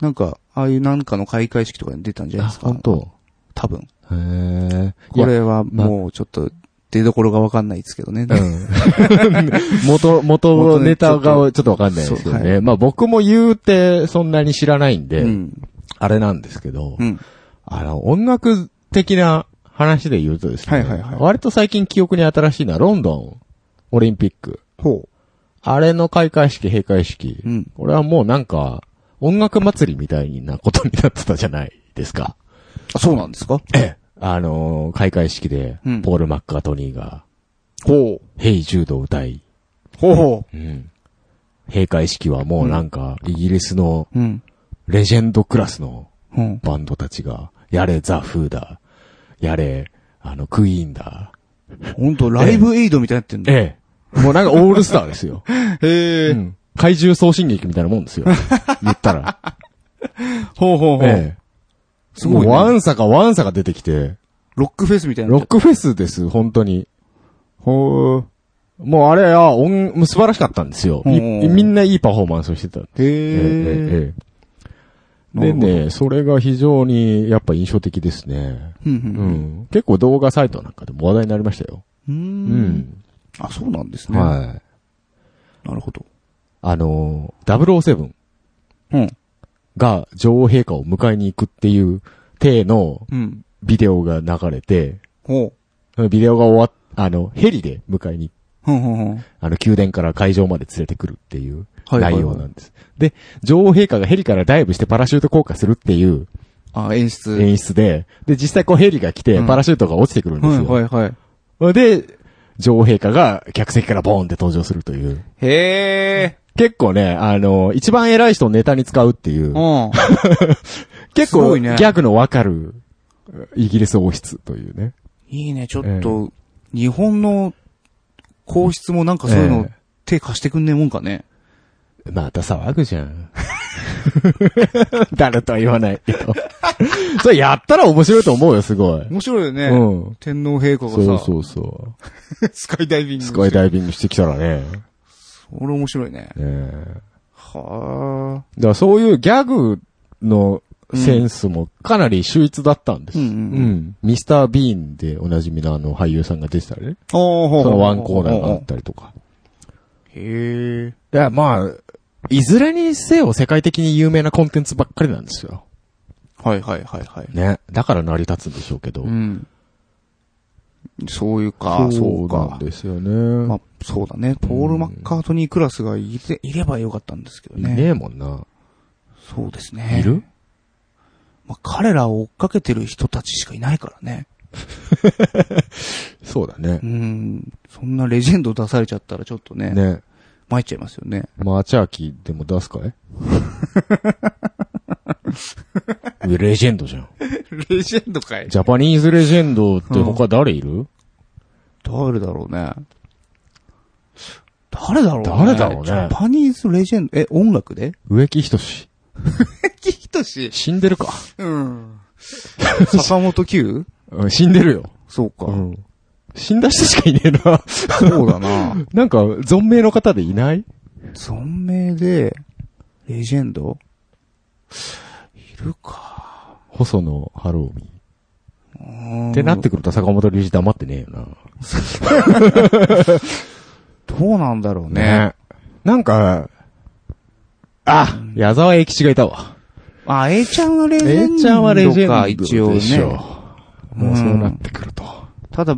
なんか、ああいうなんかの開会式とかに出たんじゃないあ、ですか？本当多分。へえ。これはまもうちょっと出どころがわかんないですけどね。うん。元、元ネタがちょっとわかんないですけどね。はいまあ僕も言うてそんなに知らないんで、うん。あれなんですけど、うん。あの、音楽的な話で言うとですね、はいはいはい割と最近記憶に新しいのはロンドンオリンピック。ほあれの開会式、閉会式。う。うん。これはもうなんか、音楽祭りみたいなことになってたじゃないですか。あ、そうなんですか？ええ。あのー開会式でうん、ポール・マッカートニーが、ほう。ヘイ・ジュードを歌い、ほうほうん。閉会式はもうなんか、イギリスのう。うん。レジェンドクラスのうん。バンドたちが、やれザ・フーだ、やれ、あの、クイーンだ。ほんと、ライブエイドみたいになってんだ。ええ。もうなんかオールスターですよ。へえ。うん。怪獣送信劇みたいなもんですよ。言ったら。ほうほうほう。ええ。すごいねワンサかワンサが出てきて、ロックフェスみたいな。ロックフェスです、本当に。ほう。もうあれは音、もう素晴らしかったんですよ。みんないいパフォーマンスをしてた。へえええ。ええでね、それが非常にやっぱ印象的ですね。うん。結構動画サイトなんかでも話題になりましたよ。う。うんん。あ、そうなんですね。はい。なるほど。あのー、007うん。が女王陛下を迎えに行くっていう体のうん。ビデオが流れて、ほビデオが終わっ、あの、ヘリで迎えに、う。うんうんうん。あの、宮殿から会場まで連れてくるっていうはいはいはい内容なんです。で、女王陛下がヘリからダイブしてパラシュート降下するっていうあ、演出。演出で、で、実際こうヘリが来てうんパラシュートが落ちてくるんですはいよ。はいはい。で、女王陛下が客席からボーンって登場するという。へえ。結構ね、あの、一番偉い人をネタに使うっていう、うん。結構ギすごいねャグのわかるイギリス王室というね。いいね、ちょっと、日本の皇室もなんかそういうのえ手貸してくんねえもんかね。また騒ぐじゃん。誰とは言わないけど。それやったら面白いと思うよ、すごい。面白いよね。うん。天皇陛下がさ、そうそうそスカイダイビンう。グ。スカイダイビングしてきたらね。それ面白いね。ねえはだからそういうギャグのセンスもかなり秀逸だったんです。うんうんうんミスター・ビーンでおなじみのあの俳優さんが出てたりね。あ。おそのワンコーナーがあったりとか。へえ。だからまあ、いずれにせよ世界的に有名なコンテンツばっかりなんですよ。はいはいはいはい。ね。だから成り立つんでしょうけど。うん。そういうか、そうかなん。ですよね。まあ、そうだね。ポール・マッカートニークラスがいれいればよかったんですけどね。いねえもんな。そうですね。いる？まあ、彼らを追っかけてる人たちしかいないからね。そうだねう。ん。そんなレジェンド出されちゃったらちょっとね、ね。参っちゃいますよね。マーチャーキーでも出すかい？レジェンドじゃん。レジェンドかいジャパニーズレジェンドって他誰いる、誰だろうね。誰だろうね。誰だろうねジャパニーズレジェンド、え、音楽で？植木仁志。キヒトシ。死んでるか。うん。坂本九？うん死んでるよ。そうか。うん。死んだ人しかいねえな。そうだな。なんか、存命の方でいない？存命で、レジェンド？いるか。細野晴臣。っってなってくると坂本龍一黙ってねえよ どうなんだろうな。ね。。なんか、あ、矢沢永吉がいたわ。あ、A ちゃんはレジェンドか。永ちゃんはレジェンド一応ね。もうそうなってくると。ただ、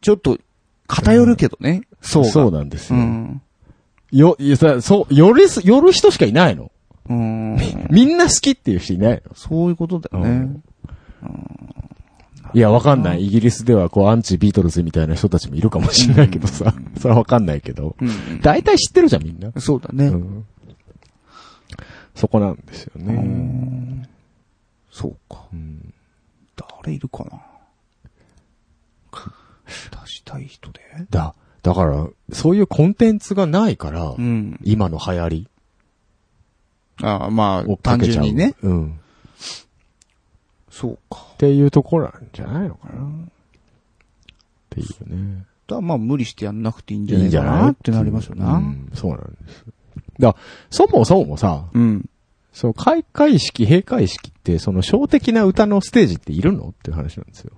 ちょっと、偏るけどね。そうが。そうなんですよ。うん。よ、いやさ、そう、寄るす、寄る人しかいないの。うん。みんな好きっていう人いないの？そういうことだよね。いや、わかんない。イギリスでは、こう、アンチビートルズみたいな人たちもいるかもしれないけどさ。それはわかんないけど。うん。大体知ってるじゃん、みんな。そうだね。うん。そこなんですようね。んそうか。うん誰いるかな？出したい人で？だ、だから、そういうコンテンツがないから、うん。今の流行りああ、まあ、単けちゃう。純にね。うん。そうか。っていうところなんじゃないのかな。っていうね。だまあ無理してやんなくていいんじゃいないいかんじゃなってなりますような。ん、そうなんです。だそもそもさ、うん。そう、開会式、閉会式って、その、小的な歌のステージっているの？っていう話なんですよ。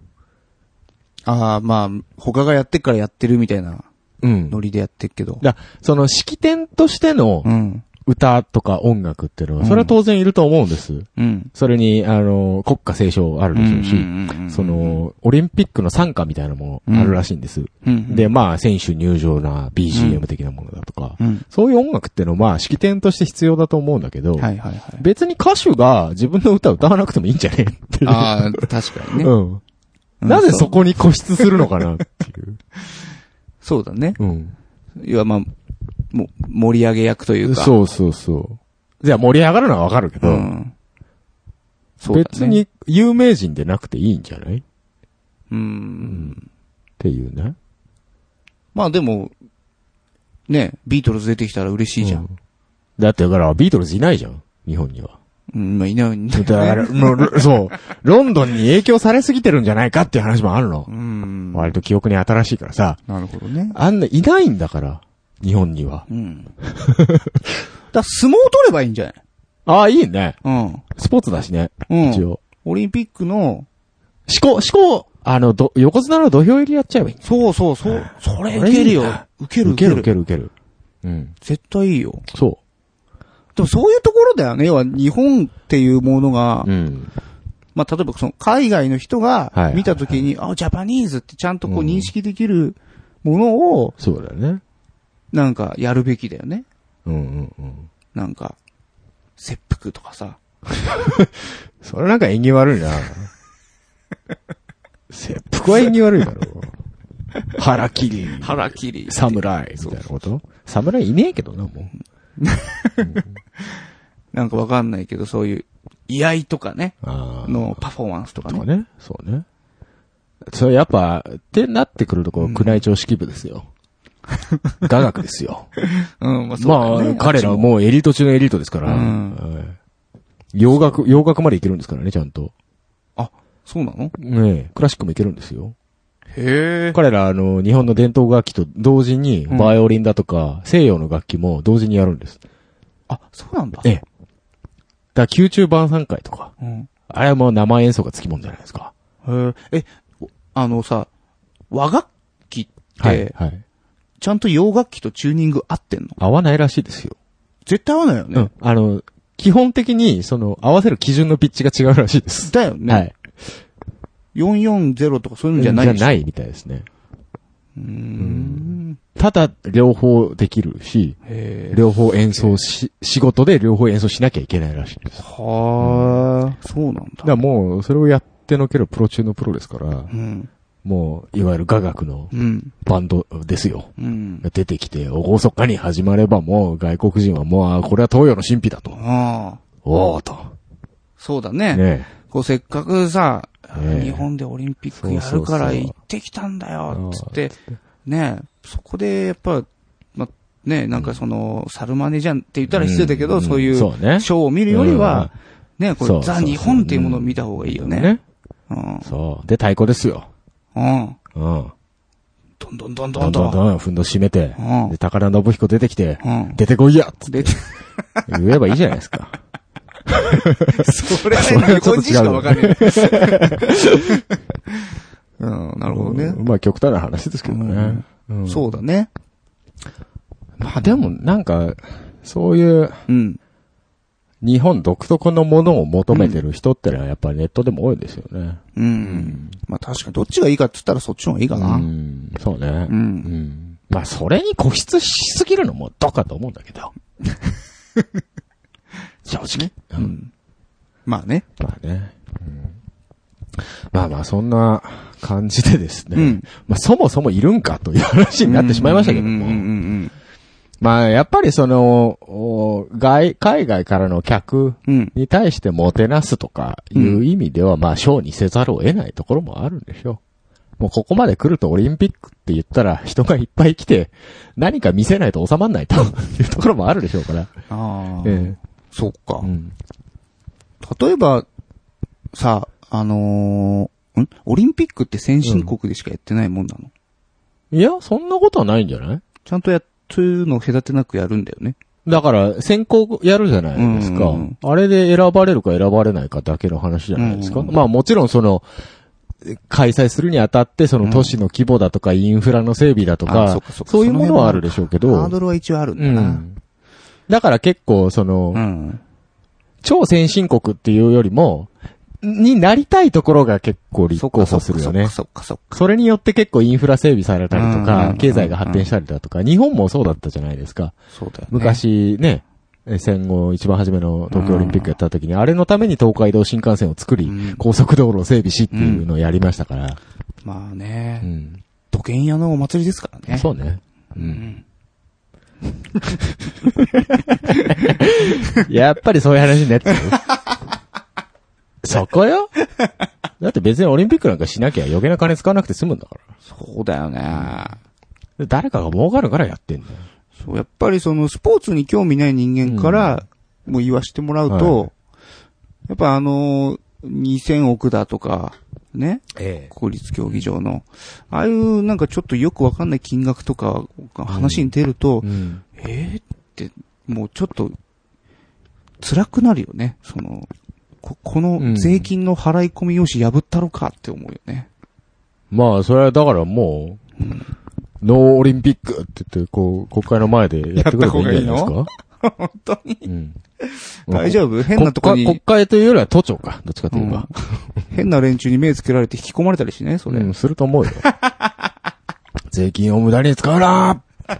ああ、まあ、他がやってっからやってるみたいなうん。ノリでやってっけど。だその、式典としてのうん。歌とか音楽っていうのは、うんそれは当然いると思うんです。うん。それに、あの、国歌斉唱あるでしょうし、そ、の、オリンピックの参加みたいなものあるらしいんです。うん。で、まあ、選手入場な BGM 的なものだとか、うん。そういう音楽っていうのは、まあ、式典として必要だと思うんだけど、はいはいはい。別に歌手が自分の歌を歌わなくてもいいんじゃねっていう。ああ、確かにね。うん。うんなぜそこに固執するのかなっていう。そう だね。うん。いや、まあ、もう、盛り上げ役というか。そうそうそう。じゃあ盛り上がるのはわかるけど、うん。そうだね別。に有名人でなくていいんじゃない？っうん。ていうね。まあでも、ね、ビートルズ出てきたら嬉しいじゃ。うんんだってだからビートルズいないじゃん。日本には。うん、まあいないんだね。から、もうそう。ロンドンに影響されすぎてるんじゃないかっていう話もあるのう。ん。割と記憶に新しいからさ。なるほどね。あんないないんだから。日本には。うん。だ相撲取ればいいんじゃない？ああ、いいね。うん。スポーツだしね。うん。一応。オリンピックの、思考、思考、あの、ど、横綱の土俵入りやっちゃえばいい。そうそうそう。それ受けるよ。受ける受ける受受ける。受ける。うん。絶対いいよ。そでもそういうところだよね。要は日本っていうものが、う。うん。まあ、例えばその海外の人がはい見たときに、あ、ジャパニーズってちゃんとこううん認識できるものを、そうだよね。なんかやるべきだよね。うんうんうん。なんか、切腹とかさ。それなんか縁起悪いな。切腹は縁起悪いだろ。腹切り。腹切り。侍。みたいなこと？侍いねえけどな、も なんかわかんないけど、そういう、居合とかね、う。ああ。のパフォーマンスとかね。とかね。そうね。それやっぱ、ってなってくるところ、宮内庁式部ですよ。雅楽ですよ。うん、まあそうだね。あ、彼らはもうエリート中のエリートですから。うんはい洋楽、洋楽までいけるんですからね、ちゃんと。そうなの？ねえ、クラシックもいけるんですよ。へえ。彼ら、あの、日本の伝統楽器と同時に、うんバイオリンだとか、西洋の楽器も同時にやるんです。あ、そうなんだ。ええ。だから、宮中晩餐会とか、うん。あれはもう生演奏がつきもんじゃないですか。へえ。え、あのさ、和楽器って、はい。はい。ちゃんと洋楽器とチューニング合ってんの？合わないらしいですよ。絶対合わないよね。うん。あの、基本的に、その、合わせる基準のピッチが違うらしいです。だよね。はい。440とかそういうのじゃないでしょないみたいですね。うーん。ただ、両方できるし。両方演奏し、仕事で両方演奏しなきゃいけないらしいです。はあ、そうなんだ。だからもう、それをやってのけるプロ中のプロですから、うん。もう、いわゆる雅楽のうん。バンドですよ。うん。出てきて、おごそかに始まればもう外国人はもう、あこれは東洋の神秘だと。おーと。そうだね。ねこうせっかくさ、ええ日本でオリンピックやるから行ってきたんだよ、つって、ねそこでやっぱ、ま、ねなんかその、サルマネじゃんって言ったら失礼だけど、んそういう、シ。ョーを見るよりは、ねこれ、ザ・日本っていうものを見た方がいいよね。そう。で、太鼓ですよ。うん。うん。どんどんどんどんどん。どんどん、ふんどし締めてう、んで、高田信彦出てきて、うん。出てこいやつって、言えばいいじゃないですか。それはね、それは日本人しかわかんない。うん、なるほどね。まあ、極端な話ですけどね。うんそうだね。まあ、でも、なんか、そういう、うん。日本独特のものを求めてる人ってのはやっぱりネットでも多いですよね。うん。まあ確かにどっちがいいかって言ったらそっちの方がいいかな。うん。そうね。う。うんん。まあ、それに固執しすぎるのもどうかと思うんだけど。正直。う。ん。まあね。まあね。うんまあまあ、そんな感じでですね。うんまあ、そもそもいるんかという話になってしまいましたけども。うんうんうんまあ、やっぱりその、お外、海外からの客うん。うん。に対してもてなすとかいう意味では、まあ、ショーにせざるを得ないところもあるんでしょう。もうここまで来るとオリンピックって言ったら人がいっぱい来て何か見せないと収まんないと いうところもあるでしょうから。ああ。えそっかえ。うん。例えば、さ、あのーん？オリンピックって先進国でしかやってないもんなの、いや、そんなことはないんじゃない？ちゃんとや、そういうのを隔てなくやるんだよね。だから、選考やるじゃないですか。うんうんうんあれで選ばれるか選ばれないかだけの話じゃないですか。うんうんまあもちろんその、開催するにあたって、その都市の規模だとか、インフラの整備だとかそういうものはあるでしょうけど、ハードルは一応あるんだな。うん。だから結構、その、うん。超先進国っていうよりも、になりたいところが結構立候補するよね。そっかそっか。それによって結構インフラ整備されたりとか、経済が発展したりだとか、日本もそうだったじゃないですか。そうだよね。昔ね、え戦後一番初めの東京オリンピックやった時に、あれのために東海道新幹線を作りうん、高速道路を整備しっていうのをやりましたから。まあうね、ん。土建屋のお祭りですからね。そうね。う。うんん。やっぱりそういう話になってる。そこよだって別にオリンピックなんかしなきゃ余計な金使わなくて済むんだから。そうだよね。で誰かが儲かるからやってんだよ。そう、やっぱりそのスポーツに興味ない人間から、もう言わしてもらうと、はいやっぱあのー、2000億だとか、ね、え国立競技場の、ああいうなんかちょっとよくわかんない金額とかが話に出ると、うん。えーって、もうちょっと、辛くなるよね。その、ここの税金の払い込み用紙破ったろかって思うよね。まあ、それはだからもう、ノーオリンピックって言って、こう、国会の前でやってくればいいんじゃないですか？本当に？うん。大丈夫？変なとこに、国会というよりは都庁か。どっちかというと。変な連中に目つけられて引き込まれたりしない？それ。うん、すると思うよ。税金を無駄に使うな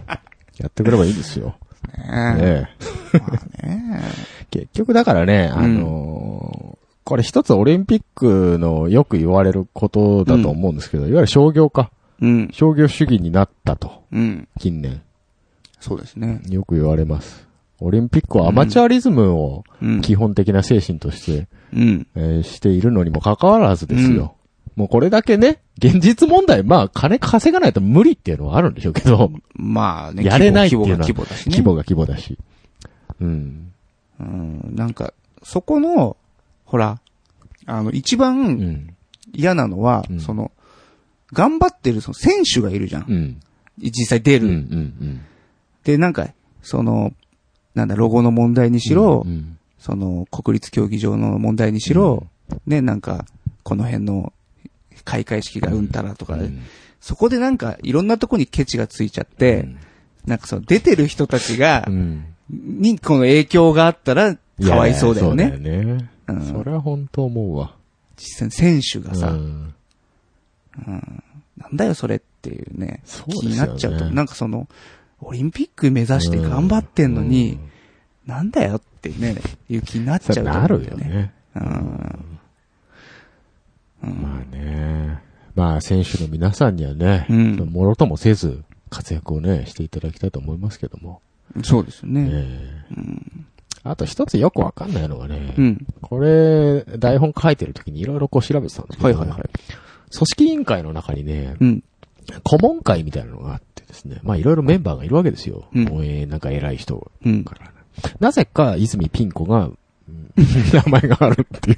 やってくればいいですよ。ねええ 結局だからね、あのーこれ一つオリンピックのよく言われることだと思うんですけど、いわゆる商業化、うん。商業主義になったと、うん。近年。そうですね。よく言われます。オリンピックはアマチュアリズムをうん。基本的な精神として、うん。えーしているのにもかかわらずですよ。もうこれだけね、現実問題、まあ金稼がないと無理っていうのはあるんでしょうけど、まあね、やれないっていうのは規模が規模だしね。規模が規模だし。うん。うん。なんか、そこの、ほら、あの、一う番ん。嫌なのは、うんその、頑張ってるその選手がいるじゃん。うん。実際出うん。うる。ん。で、なんか、その、なんだ、ロゴの問題にしろ、うん。その、国立競技場の問題にしろ、ね、なんか、この辺の開会式がうんたらとか、うん。そこでなんか、いろんなとこにケチがついちゃって、なんかその、出てる人たちがう、ん。にこの影響があったら、かわいそうだよね。そうだよね。うん。それは本当思うわ。実際選手がさ、うん。なんだよそれっていうね、そうね。気になっちゃうと、なんかその、オリンピック目指して頑張ってんのに、うん。なんだよってね、いう気になっちゃそううと思なるようん。うん。まあね。まあ選手の皆さんにはね、うんもろともせず活躍をね、していただきたいと思いますけども。そうですよね。ええあと一つよくわかんないのがね、うん。これ、台本書いてる時にいろいろこう調べてたんですけど、はいはいはい。組織委員会の中にね、うん。顧問会みたいなのがあってですね、まあいろいろメンバーがいるわけですよ。うんなんか偉い人うん。からね。なぜか、泉ピン子が、うん名前があるっていう。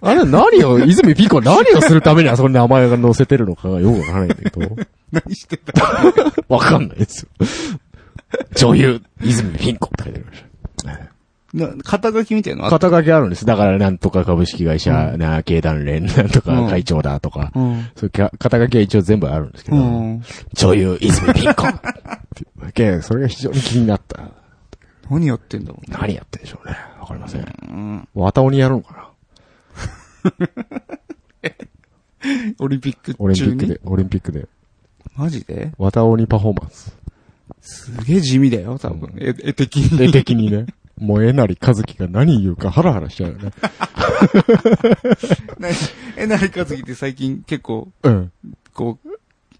あれ何を、泉ピン子は何をするためにあそこに名前が載せてるのかがよくわからないんだけど。何してた？わかんないですよ。女優、泉ピン子って書いてありました。な肩書きみたいな肩書きあるんです。だから、なんとか株式会社、な、経団連、なんとか会長だとか、うん。そういうか肩書きは一応全部あるんですけど、うん。女優、泉ピン子っていうだ けそれが非常に気になった。何やってんだろうね。何やってんでしょうね。わかりません。うん。綿鬼やるのかな オリンピックオリンピックで、オリンピックで。マジで？綿鬼パフォーマンス。すげえ地味だよ、多分。絵絵的に。絵的にね。もうえなりかずきが何言うかハラハラしちゃうよね。何？えなりかずきって最近結構、うん。こう、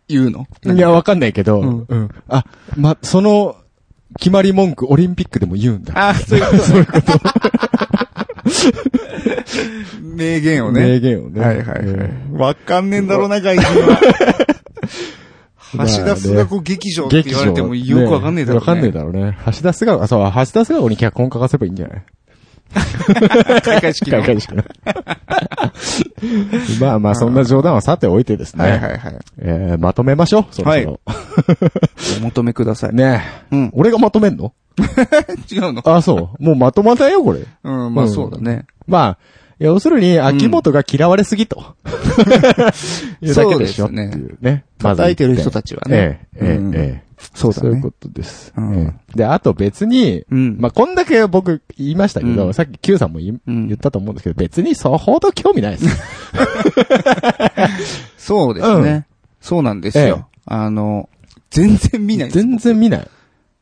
言うの？いや、わかんないけど、うんうん。あ、ま、その、決まり文句、オリンピックでも言うんだ。あ、そういうこと ね。名言をね。名言をね。はいはいえはい。わかんねえんだろうな、外人は。橋田須賀子劇場って言われてもよくわかんねえだろうね。わかんねえだろうね。橋田須賀子、あ、そう、橋田須賀子に脚本書かせばいいんじゃない？開会式の開会式の。まあまあ、そんな冗談はさておいてですね。はいはいはい。えーまとめましょう、そろそろ。お求めください。ねえ。うん。俺がまとめんの？違うの？あ、そう。もうまとまったよ、これ。うん、まあうんそうだね。まあ、要するに、秋元が嫌われすぎと。いうだけでしょっていうね。叩いてる人たちはね。ええ、ええうん、ええ。そうだねそういうこ。とです。うんええで、あと別に、うん。まあ、こんだけ僕言いましたけど、うんさっき Q さんも言ったと思うんですけど、別にそほど興味ないです。そうですね。そうなんですよ。あの、全然見ないです。全然見ない。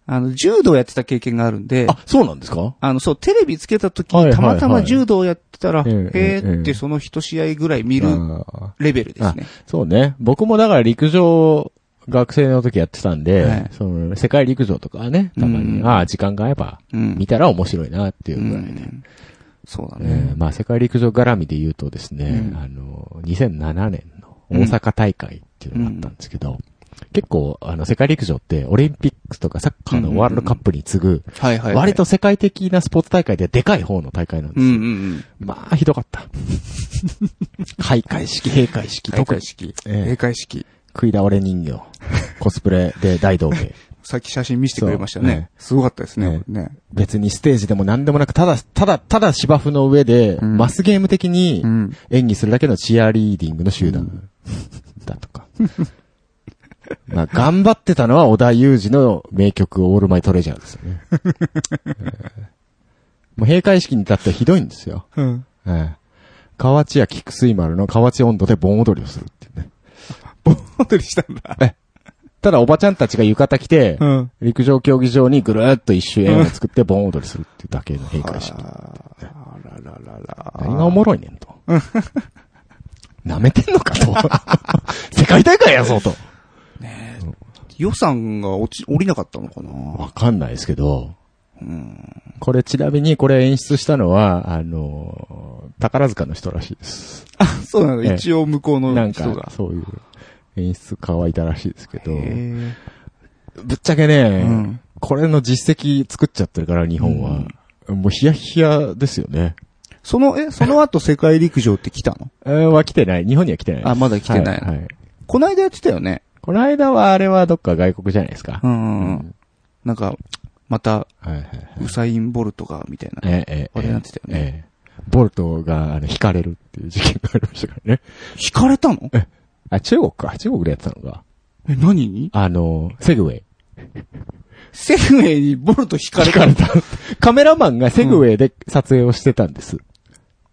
あの、柔道やってた経験があるんで、あ、そうなんですか？あの、そう、テレビつけた時にはいはいはいたまたま柔道やってたら、ええへええーってその一試合ぐらい見るレベルですね。そうね。僕もだから陸上、学生の時やってたんで、はいその、世界陸上とかはね、たまに、うんああ、時間が合えば、うん。見たら面白いなっていううぐらいで。んそうだえね。ーまあ、世界陸上絡みで言うとですね、うんあの、2007年の大阪大会っていうのがあったんですけど、結構、あの、世界陸上って、オリンピックとかサッカーのワールドカップに次ぐ。割と世界的なスポーツ大会ででかい方の大会なんですよ。うんうんうん。まあ、ひどかった。開会式、閉会式、開特に会式。ええ閉会式。食い倒れ人形、コスプレで大道芸。さっき写真見せてくれましたねね。すごかったですねね。ね。別にステージでも何でもなく、ただ、ただ、ただ芝生の上で、うんマスゲーム的にうん。演技するだけのチアリーディングの集団 だとか。まあ、頑張ってたのは小田裕二の名曲オールマイトレジャーですよね。えーもう閉会式に至ってはひどいんですよ。うん。ええ河内屋菊水丸の河内温度で盆踊りをするっていうね。本当にしたんだ。ただおばちゃんたちが浴衣着て、うん。陸上競技場にぐるーっと一周円を作って盆踊りするっていうだけの閉会式。あらららら。何がおもろいねんと。舐めてんのかと。世界大会やぞと。予算が落ち、降りなかったのかなわかんないですけど、うん。これちなみにこれ演出したのは、あの、宝塚の人らしいです。そうなの、ええ一応向こうなんかの人が、。そういう演出家はいたらしいですけど、へぶっちゃけね、うんこれの実績作っちゃってるから、日本は。もうヒヤヒヤですよね。その、え、その後 世界陸上って来たの？えーは来てない。日本には来てない。あまだ来てないはい。はいこないだやってたよね？この間はあれはどっか外国じゃないですか。うんうんうん。なんか、また、はいはいはい。ウサイン・ボルトが、みたいな。ええええあれなってたよねええボルトが、あの、引かれるっていう事件がありましたからね。引かれたの？あ、中国か。中国でやってたのが。え、何？にあの、セグウェイ。セグウェイにボルト引かれたかれた。カメラマンがセグウェイで撮影をしてたんです。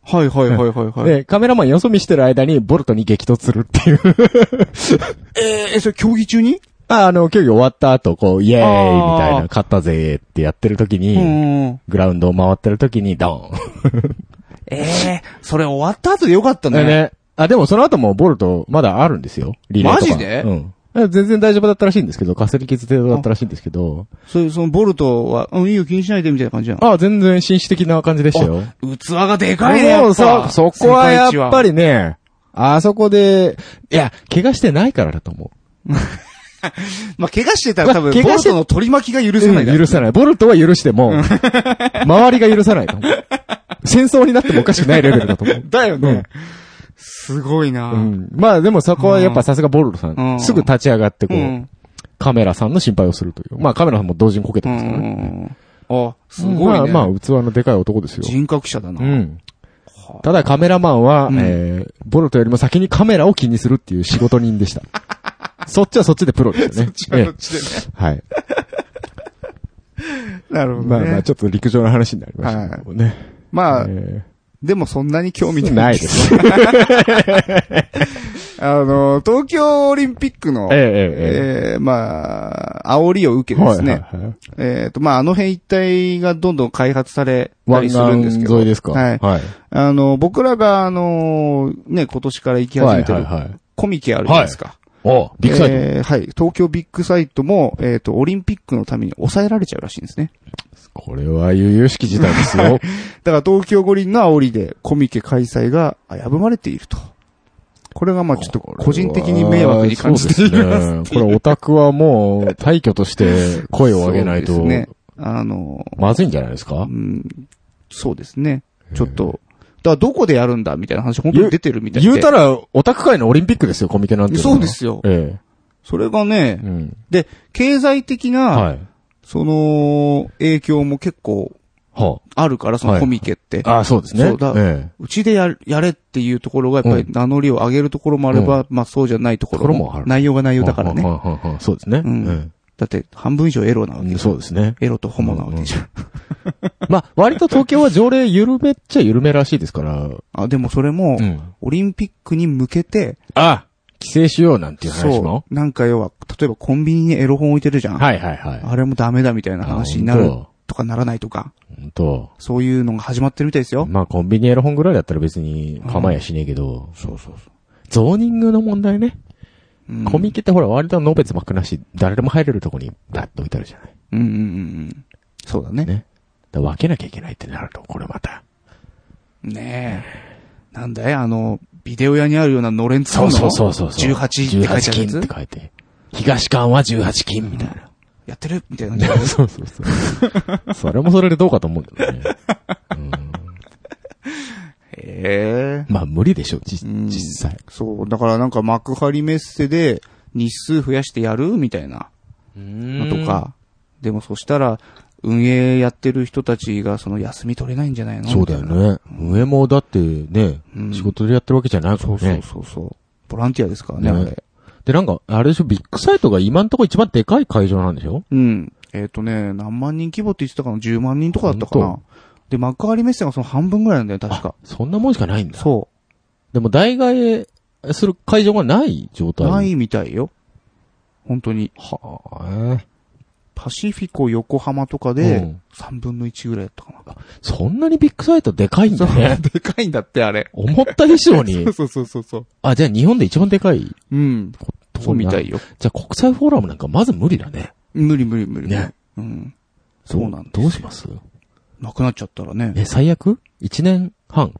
はいはいはいはいはい。で、カメラマンよそ見してる間にボルトに激突するっていう。えー、え、それ競技中に？ああの、競技終わった後、こう、イエーイみたいな、勝ったぜーってやってる時に、うん。グラウンドを回ってる時に、ドーン。ええそれ終わった後でよかったね。ね。あ、でもその後もボルトまだあるんですよ。リレーとか。マジで？うん。全然大丈夫だったらしいんですけど、かすり傷程度だったらしいんですけど、それ、そのボルトは、うん、いいよ気にしないでみたいな感じなの？あ、全然紳士的な感じでしたよ。器がでかいね、やもうっぱそ、そこはやっぱり。りね、あそこで、いや、怪我してないからだと思う。まあ、怪我してたら多分、まあ怪我してボルトの取り巻きが許せないだろう許さない。ボルトは許しても、周りが許さないと思う。戦争になってもおかしくないレベルだと思う。だよね。すごいなうん。まあでもそこはやっぱさすがボルトさん、うんすぐ立ち上がってこう、うん。カメラさんの心配をするという。まあカメラさんも同時にこけてうますからね。ん。あ、すごいね。まあまあ器のでかい男ですよ。人格者だな。うん。ただカメラマンは、うんえー、ボルトよりも先にカメラを気にするっていう仕事人でした。そっちはそっちでプロですよね。そっちはそっちでね。ええはい。なるほどね。まあまあ、ちょっと陸上の話になりましたけどもね。まあ、えでもそんなに興味ーない。ないで。す。あの、東京オリンピックの、ええええええーまあ、煽りを受えけですね。はいはいはいえっ、と、まあ、あの辺一帯がどんどん開発された湾りするんですけど。岸沿いですか？はい。はい。あの、僕らが、あの、ね、今年から行き始めてるはいはいはいコミケあるじゃないですか。おビッグサイト。えーはい。東京ビッグサイトも、えっ、と、オリンピックのために抑えられちゃうらしいんですね。これは悠々しき事態ですよ。だから東京五輪の煽りでコミケ開催が危ぶまれていると。これがまあちょっと個人的に迷惑に感じていますですね。これオタクはもう、大挙として声を上げないとそう、ですね。あの、まずいんじゃないですか？うん、そうですね。ちょっと、からどこでやるんだみたいな話本当に出てるみたいで。言うたら、オタク界のオリンピックですよ、コミケなんて。そうですよえそれがねえ。う、ん。で、経済的な、はい。その、影響も結構はあるから、そのコミケって。あ。あそうですね。そうだええ。うちでや、やれっていうところがやっぱり名乗りを上げるところもあれば、まあそうじゃないところもある内容が内容だからね。ははははそうですね。うんだって半分以上エロなわけうんそうですね。エロとホモなわけじゃん。まあ、割と東京は条例緩めっちゃ緩めらしいですから。あ、でもそれも、うん。オリンピックに向けて、あ規制しようなんていう話も？そう。なんか要は、例えばコンビニにエロ本置いてるじゃん。はいはいはい。あれもダメだみたいな話になるとかならないとか、本当そういうのが始まってるみたいですよ。まあ、コンビニエロ本ぐらいだったら別に構いやしねえけど、そうそうそゾーニングの問題ね。う。うんコミケってほら割とのべつ幕なし、誰でも入れるとこにバッと置いてあるじゃない。うんうんうんうん。そうだね。ね。だ分けなきゃいけないってなると、これまた。ねえ。なんだいあの、ビデオ屋にあるようなのれん使うの？そうそうそうそう。18って書いてあるや18金つ？って書いて。東館は18金みたいな。やってる？みたいな。そうそうそう。それもそれでどうかと思うけどね。うんへえ。まあ無理でしょ、じうん実際。そう。だからなんか幕張メッセで日数増やしてやるみたいなのとか。でもそしたら、運営やってる人たちがその休み取れないんじゃないの？そうだよね。上もだってね、うん仕事でやってるわけじゃないかそうそうらね。そうそう。ボランティアですからね、ねあれ。で、なんか、あれでしょ、ビッグサイトが今んとこ一番でかい会場なんでしょ？うん。えっ、とね、何万人規模って言ってたかな ?10 万人とかだったかな？本で、幕張メッセがその半分ぐらいなんだよ、確か。そんなもんしかないんだ。そでも、代替えする会場がない状う。態。ないみたいよ。本当に。はあ、パシフィコ横浜とかうでん、3分の1ぐらいだったかな。そんなにビッグサイトでかいんだね。でかいんだって、あれ。思った以上に。そうそうそうそう。あ、じゃあ日本で一番でかいうん。とこそうみたいよ。じゃあ国際フォーラムなんかまず無理だね。無理無理無理。ね。うん。そうなんですどうします？なくなっちゃったらね。え、最悪？一年半？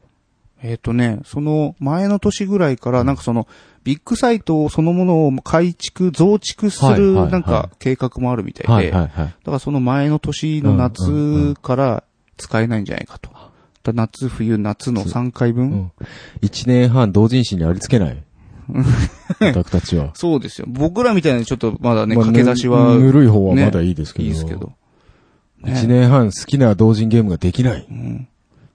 えっ、とね、その前の年ぐらいから、なんかその、ビッグサイトそのものを改築、増築する、なんか計画もあるみたいで、はいはいはい。だからその前の年の夏から使えないんじゃないかと。夏、冬、夏の3回分、うん。一年半同人誌にありつけない？オタクたちは。そうですよ。僕らみたいなちょっとまだね、まあ駆け出しは、ぬぬるい方はまだいいですけど。いいですけど。一年半好きな同人ゲームができない。うん。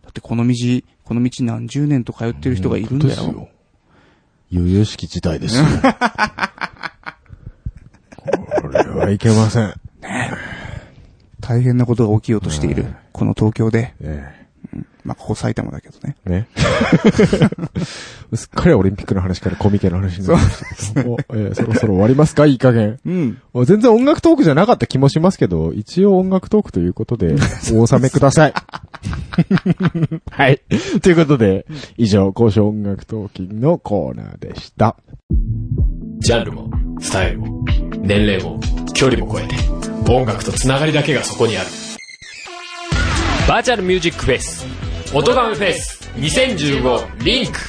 だってこの道、この道何十年と通ってる人がいるんだよ。よ。悠々しき事態ですよ。これはいけません。大変なことが起きようとしている。この東京で。えまあ、ここ埼玉だけどね。えね。すっかりオリンピックの話からコミケの話になりましたけど。おええそろそろ終わりますか？いい加減。うん。お全然音楽トークじゃなかった気もしますけど、一応音楽トークということで、お納めください。はい。ということで、以上、交渉音楽トーキンのコーナーでした。ジャンルも、スタイルも、年齢も、距離も超えて、音楽とつながりだけがそこにある。バーチャルミュージックフェス、音ガメフェス2015リンク。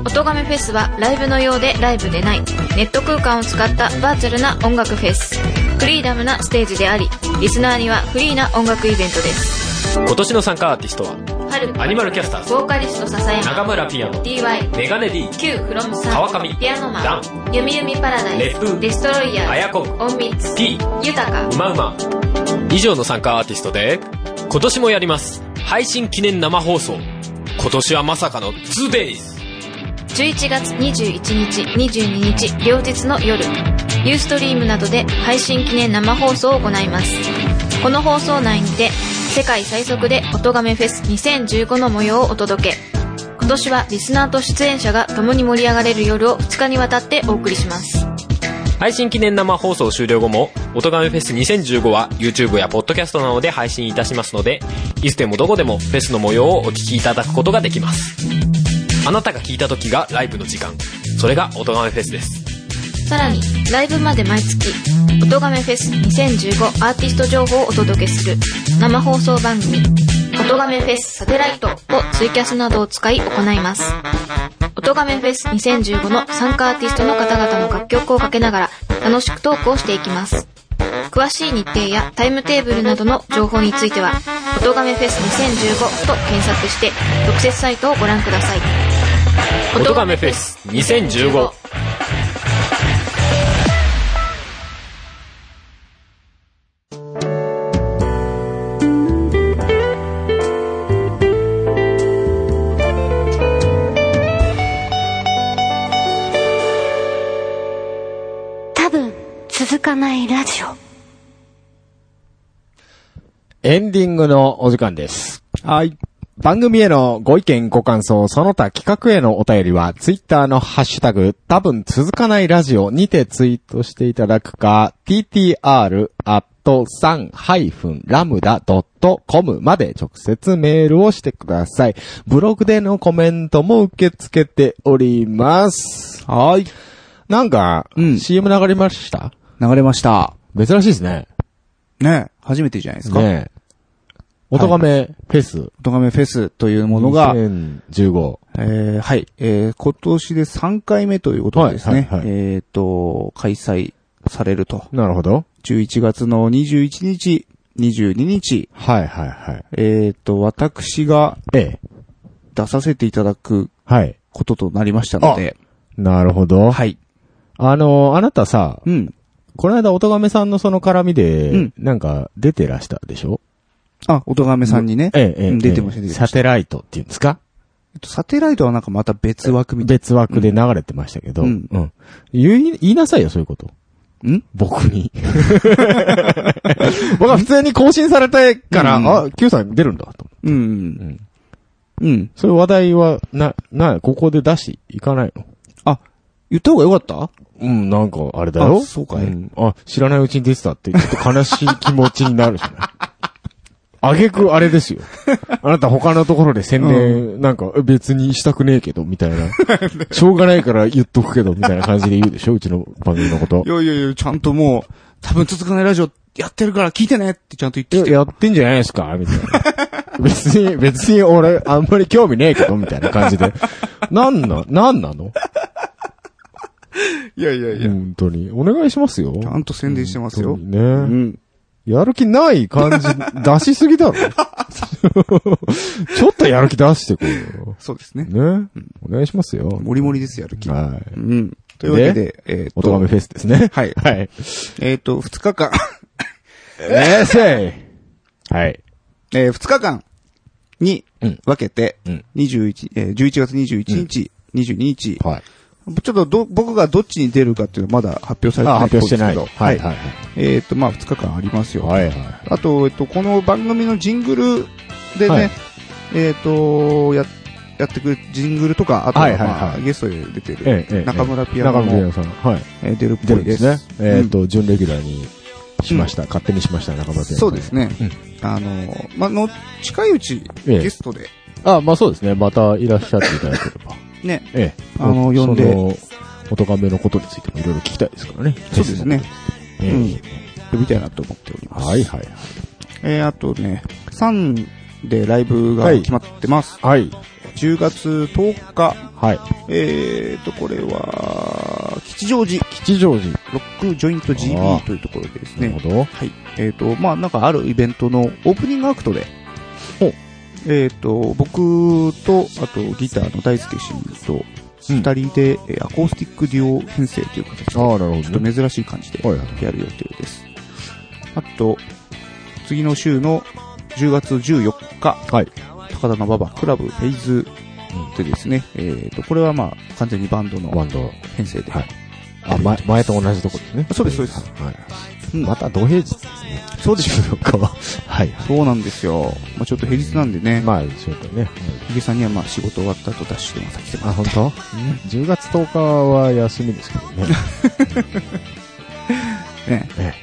音亀フェスはライブのようでライブでないネット空間を使ったバーチャルな音楽フェスフリーダムなステージでありリスナーにはフリーな音楽イベントです今年の参加アーティストは、春アニマルキャスターズ、ボーカリスト笹山中村ピアノ、DY メガネ D、Q フロムさん川上ピアノマダンゆみゆみパラダイスレップデストロイヤーあやこオンミッツ T、豊かうまうま。以上の参加アーティストで、今年もやります。配信記念生放送。今年はまさかの 2days。11月21日22日両日の夜ユーストリームなどで配信記念生放送を行いますこの放送内にて世界最速で音亀フェス2015の模様をお届け今年はリスナーと出演者が共に盛り上がれる夜を2日にわたってお送りします配信記念生放送終了後も、音亀フェス2015は YouTube や Podcast などで配信いたしますので、いつでもどこでもフェスの模様をお聞きいただくことができます。あなたが聞いた時がライブの時間。それが音亀フェスです。さらにライブまで毎月「音亀フェス2015アーティスト情報をお届けする生放送番組「音亀フェスサテライト」をツイキャスなどを使い行います音亀フェス2015の参加アーティストの方々の楽曲をかけながら楽しくトークをしていきます詳しい日程やタイムテーブルなどの情報については、音とがめフェス2015と検索して、特設サイトをご覧ください。音とがめフェス2015エンディングのお時間です。はい。番組へのご意見ご感想、その他企画へのお便りは、ツイッターのハッシュタグ、多分続かないラジオにてツイートしていただくか、ttr.san-lambda.com まで直接メールをしてください。ブログでのコメントも受け付けております。はい。なんか、うん CM 流れました？流れました。珍しいですね。ね初めてじゃないですか。ねえ。おとがめフェス。おとがめフェスというものが、2015。えーはい、えー今年で3回目ということでですね、はいはいはいえっ、と、開催されると。なるほど。11月の21日、22日、はいはいはい。えっ、と、私がええ。出させていただくはい。こととなりましたので、なるほど。はい。あの、あなたさ、うん。この間、おとがめさんのその絡みで、うんなんか、出てらしたでしょ？あ、おとがめさんにね、ええ、ええ。うん出てましたええ出てましたサテライトっていうんですか？えっとサテライトはなんかまた別枠みたい別枠で流れてましたけど、ううんん。言い、言いなさいよ、そういうこと。ん？僕に。僕は普通に更新されてから、うんあ、Q さん出るんだと。うん。うん。うん。そういう話題は、な、な、ここで出していかないの？あ、言った方がよかった？うん、なんか、あれだよ。あそうかいんあ、知らないうちに出てたって、ちょっと悲しい気持ちになるじゃない。あげくあれですよ。あなた他のところで宣伝、なんか、え別にしたくねえけど、みたいな。しょうがないから言っとくけど、みたいな感じで言うでしょうちの番組のことい。やいやいや、ちゃんともう、多分続かないラジオやってるから聞いてねってちゃんと言ってきて。やってんじゃないですかみたいな。別に、別に俺、あんまり興味ねえけど、みたいな感じで。なんな、なんなの？いやいやいや、本当に。お願いしますよ。ちゃんと宣伝してますよ。ね。うん。やる気ない感じ、出しすぎだろ。ちょっとやる気出してこいよ。そうですね。ね。お願いしますよ。もりもりです、やる気。はうい。ん。というわけで、えーっと、おとがめフェスですね。はいはい。えーっと、2日間、えーせいはい。えー、2日間にうん分けて、うん21、えー、11月21日、22日、はい。ちょっとど、僕がどっちに出るかっていうのはまだ発表されてあ、ない発表してない。ところですけどはい。はい。えーっと、まあ、2日間ありますよ。はい。はい。あと、えっと、この番組のジングルでね、はいえっと、や、やってくるジングルとか、あとは、はいはいはいまあ、ゲストで出てる、ええ、ええ。中村ピアノも、中村ピアノさん。はい。えー出るっぽいで。出るんですすね。えっと、準レギュラーにしました。勝手にしました、中村ピアノ。そうですね。うんあの、まあ、の、近いうち、ええゲストで、あ、まあそうですね。またいらっしゃっていただければ。ね、ええ。あの呼んでおとがめのことについてもいろいろ聞きたいですからね。そうですね。ええ。うん呼びたいなと思っております。はいはいえー、あとね、3でライブがはい決まってます。はい。10月10日、はい。えーと、これは、吉祥寺、吉祥寺。ロックジョイントあ GB ーというところでですねなる、ほど。はい。えっ、と、まあ、なんかあるイベントのオープニングアクトで、えっ、と、僕と、あとギターの大輔氏と、二人で、えーアコースティックデュオ編成という形で、ああ、なるほちょ。っと珍しい感じではいはい。やる予定です。あと、次の週の10月14日、はい。高田馬場クラブフェイズでですね、えっ、と、これはまあ、完全にバンドの。編成で、はいあ、前、前と同じとこですね。そうですそうですはい。うんまた土平日ですね。そうです収録は。はい。そうなんですよ。まあ、ちょっと平日なんでね、まあ、ちょっとね。ヒゲさんにはまあ仕事終わった後ダッシュでまた来てもらあ、って本当？10月10日は休みですけどね。ね、え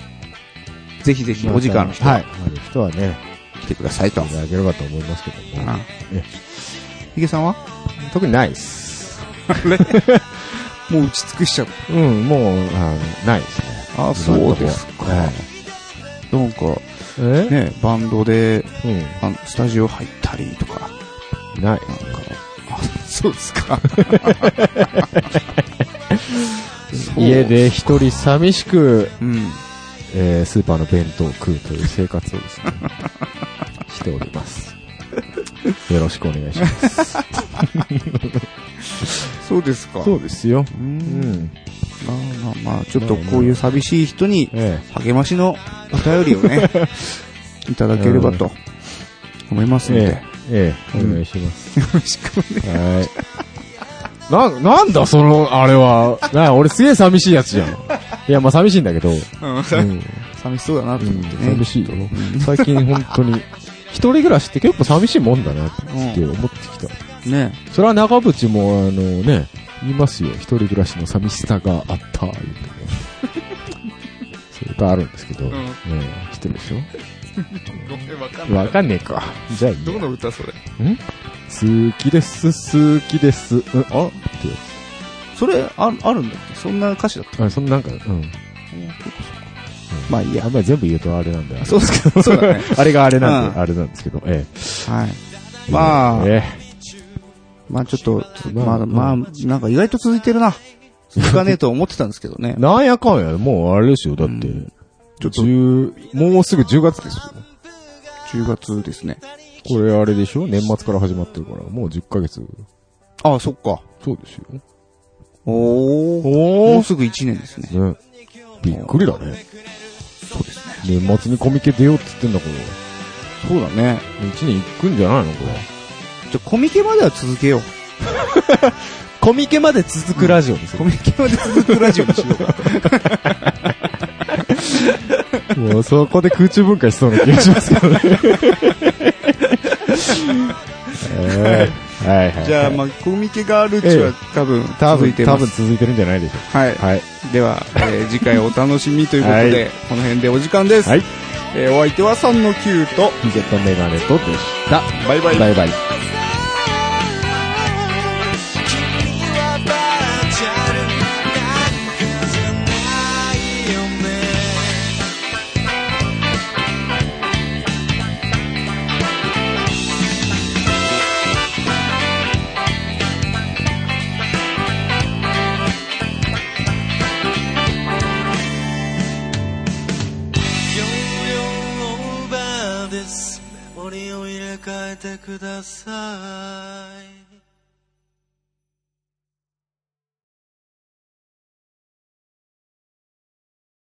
ぜひぜひお時間の人はい。はある人はね、来てくださいと。いただければと思いますけども。ヒゲさんは？特にないっす。もう打ち尽くしちゃう。うん、もう、あの、ないですね。あそうですか。はなんか、え？ね、バンドで、うあのスタジオ入ったりとか、ん。ない。なんか、あ、そうですか。家。で一人寂しく、うん。えースーパーの弁当を食うという生活をですね、しております。よろしくお願いします。そうですか。そうですよ。う。うんん。まあまあまあ、ちょっとこういう寂しい人にえ励ましのお便りをね、いただければと思いますえので。えええお願いします。よろしくお願いはい。な、なんだその、あれは。な、俺すげえ寂しいやつじゃん。いや、まあ寂しいんだけど。うん。寂しそうだなと思ってね。寂しいよ。最近本当に、一人暮らしって結構寂しいもんだなって思ってきた。ね。それは長渕も、あのね、言いますよ。一人暮らしの寂しさがあった、言 うそういう歌あるんですけど、ね。知ってるでしょ？ごめん、わかんわかんねえか。じゃあいいや。どの歌それ？好きです、好きです。うん、あ？ってやそれ、ああるんだっけ？そんな歌詞だった？つあ、そんななんか、うん。まあいいや。あん。まり全部言うとあれなんだよ。そうです。けど、そうだね。あれがあれなんで、うんあれなんですけど、えはい。え。まあ。えまあちょっと、まあまあ、まあ、なんか意外と続いてるな。続かねえと思ってたんですけどねえ。なんやかんや、もうあれですよ、だって。ちょっと10もうすぐ10月ですよ。10月ですね。これあれでしょ？年末から始まってるから、もう10ヶ月。ああ、そっか。そうですよ。おー。おもうすぐ1年ですね。ね。びっくりだね。そうですね。年末にコミケ出ようって言ってんだから。そうだね。1年行くんじゃないの？これ。じゃ、コミケまでは続けよう。コミケまで続くラジオですコミケまで続くラジオにしようか。もうそこで空中分解しそうな気がしますけどね。え ーはいはい。じゃあ、まあ、コミケがあるうちは多分続いてます。多分続いてるんじゃないでしょはい。うか。はい。では、えー次回お楽しみということで、はいこの辺でお時間です。はい。えーお相手は3の9と、ヒゲとメガネとでした。バイバイ。バイバイ。オ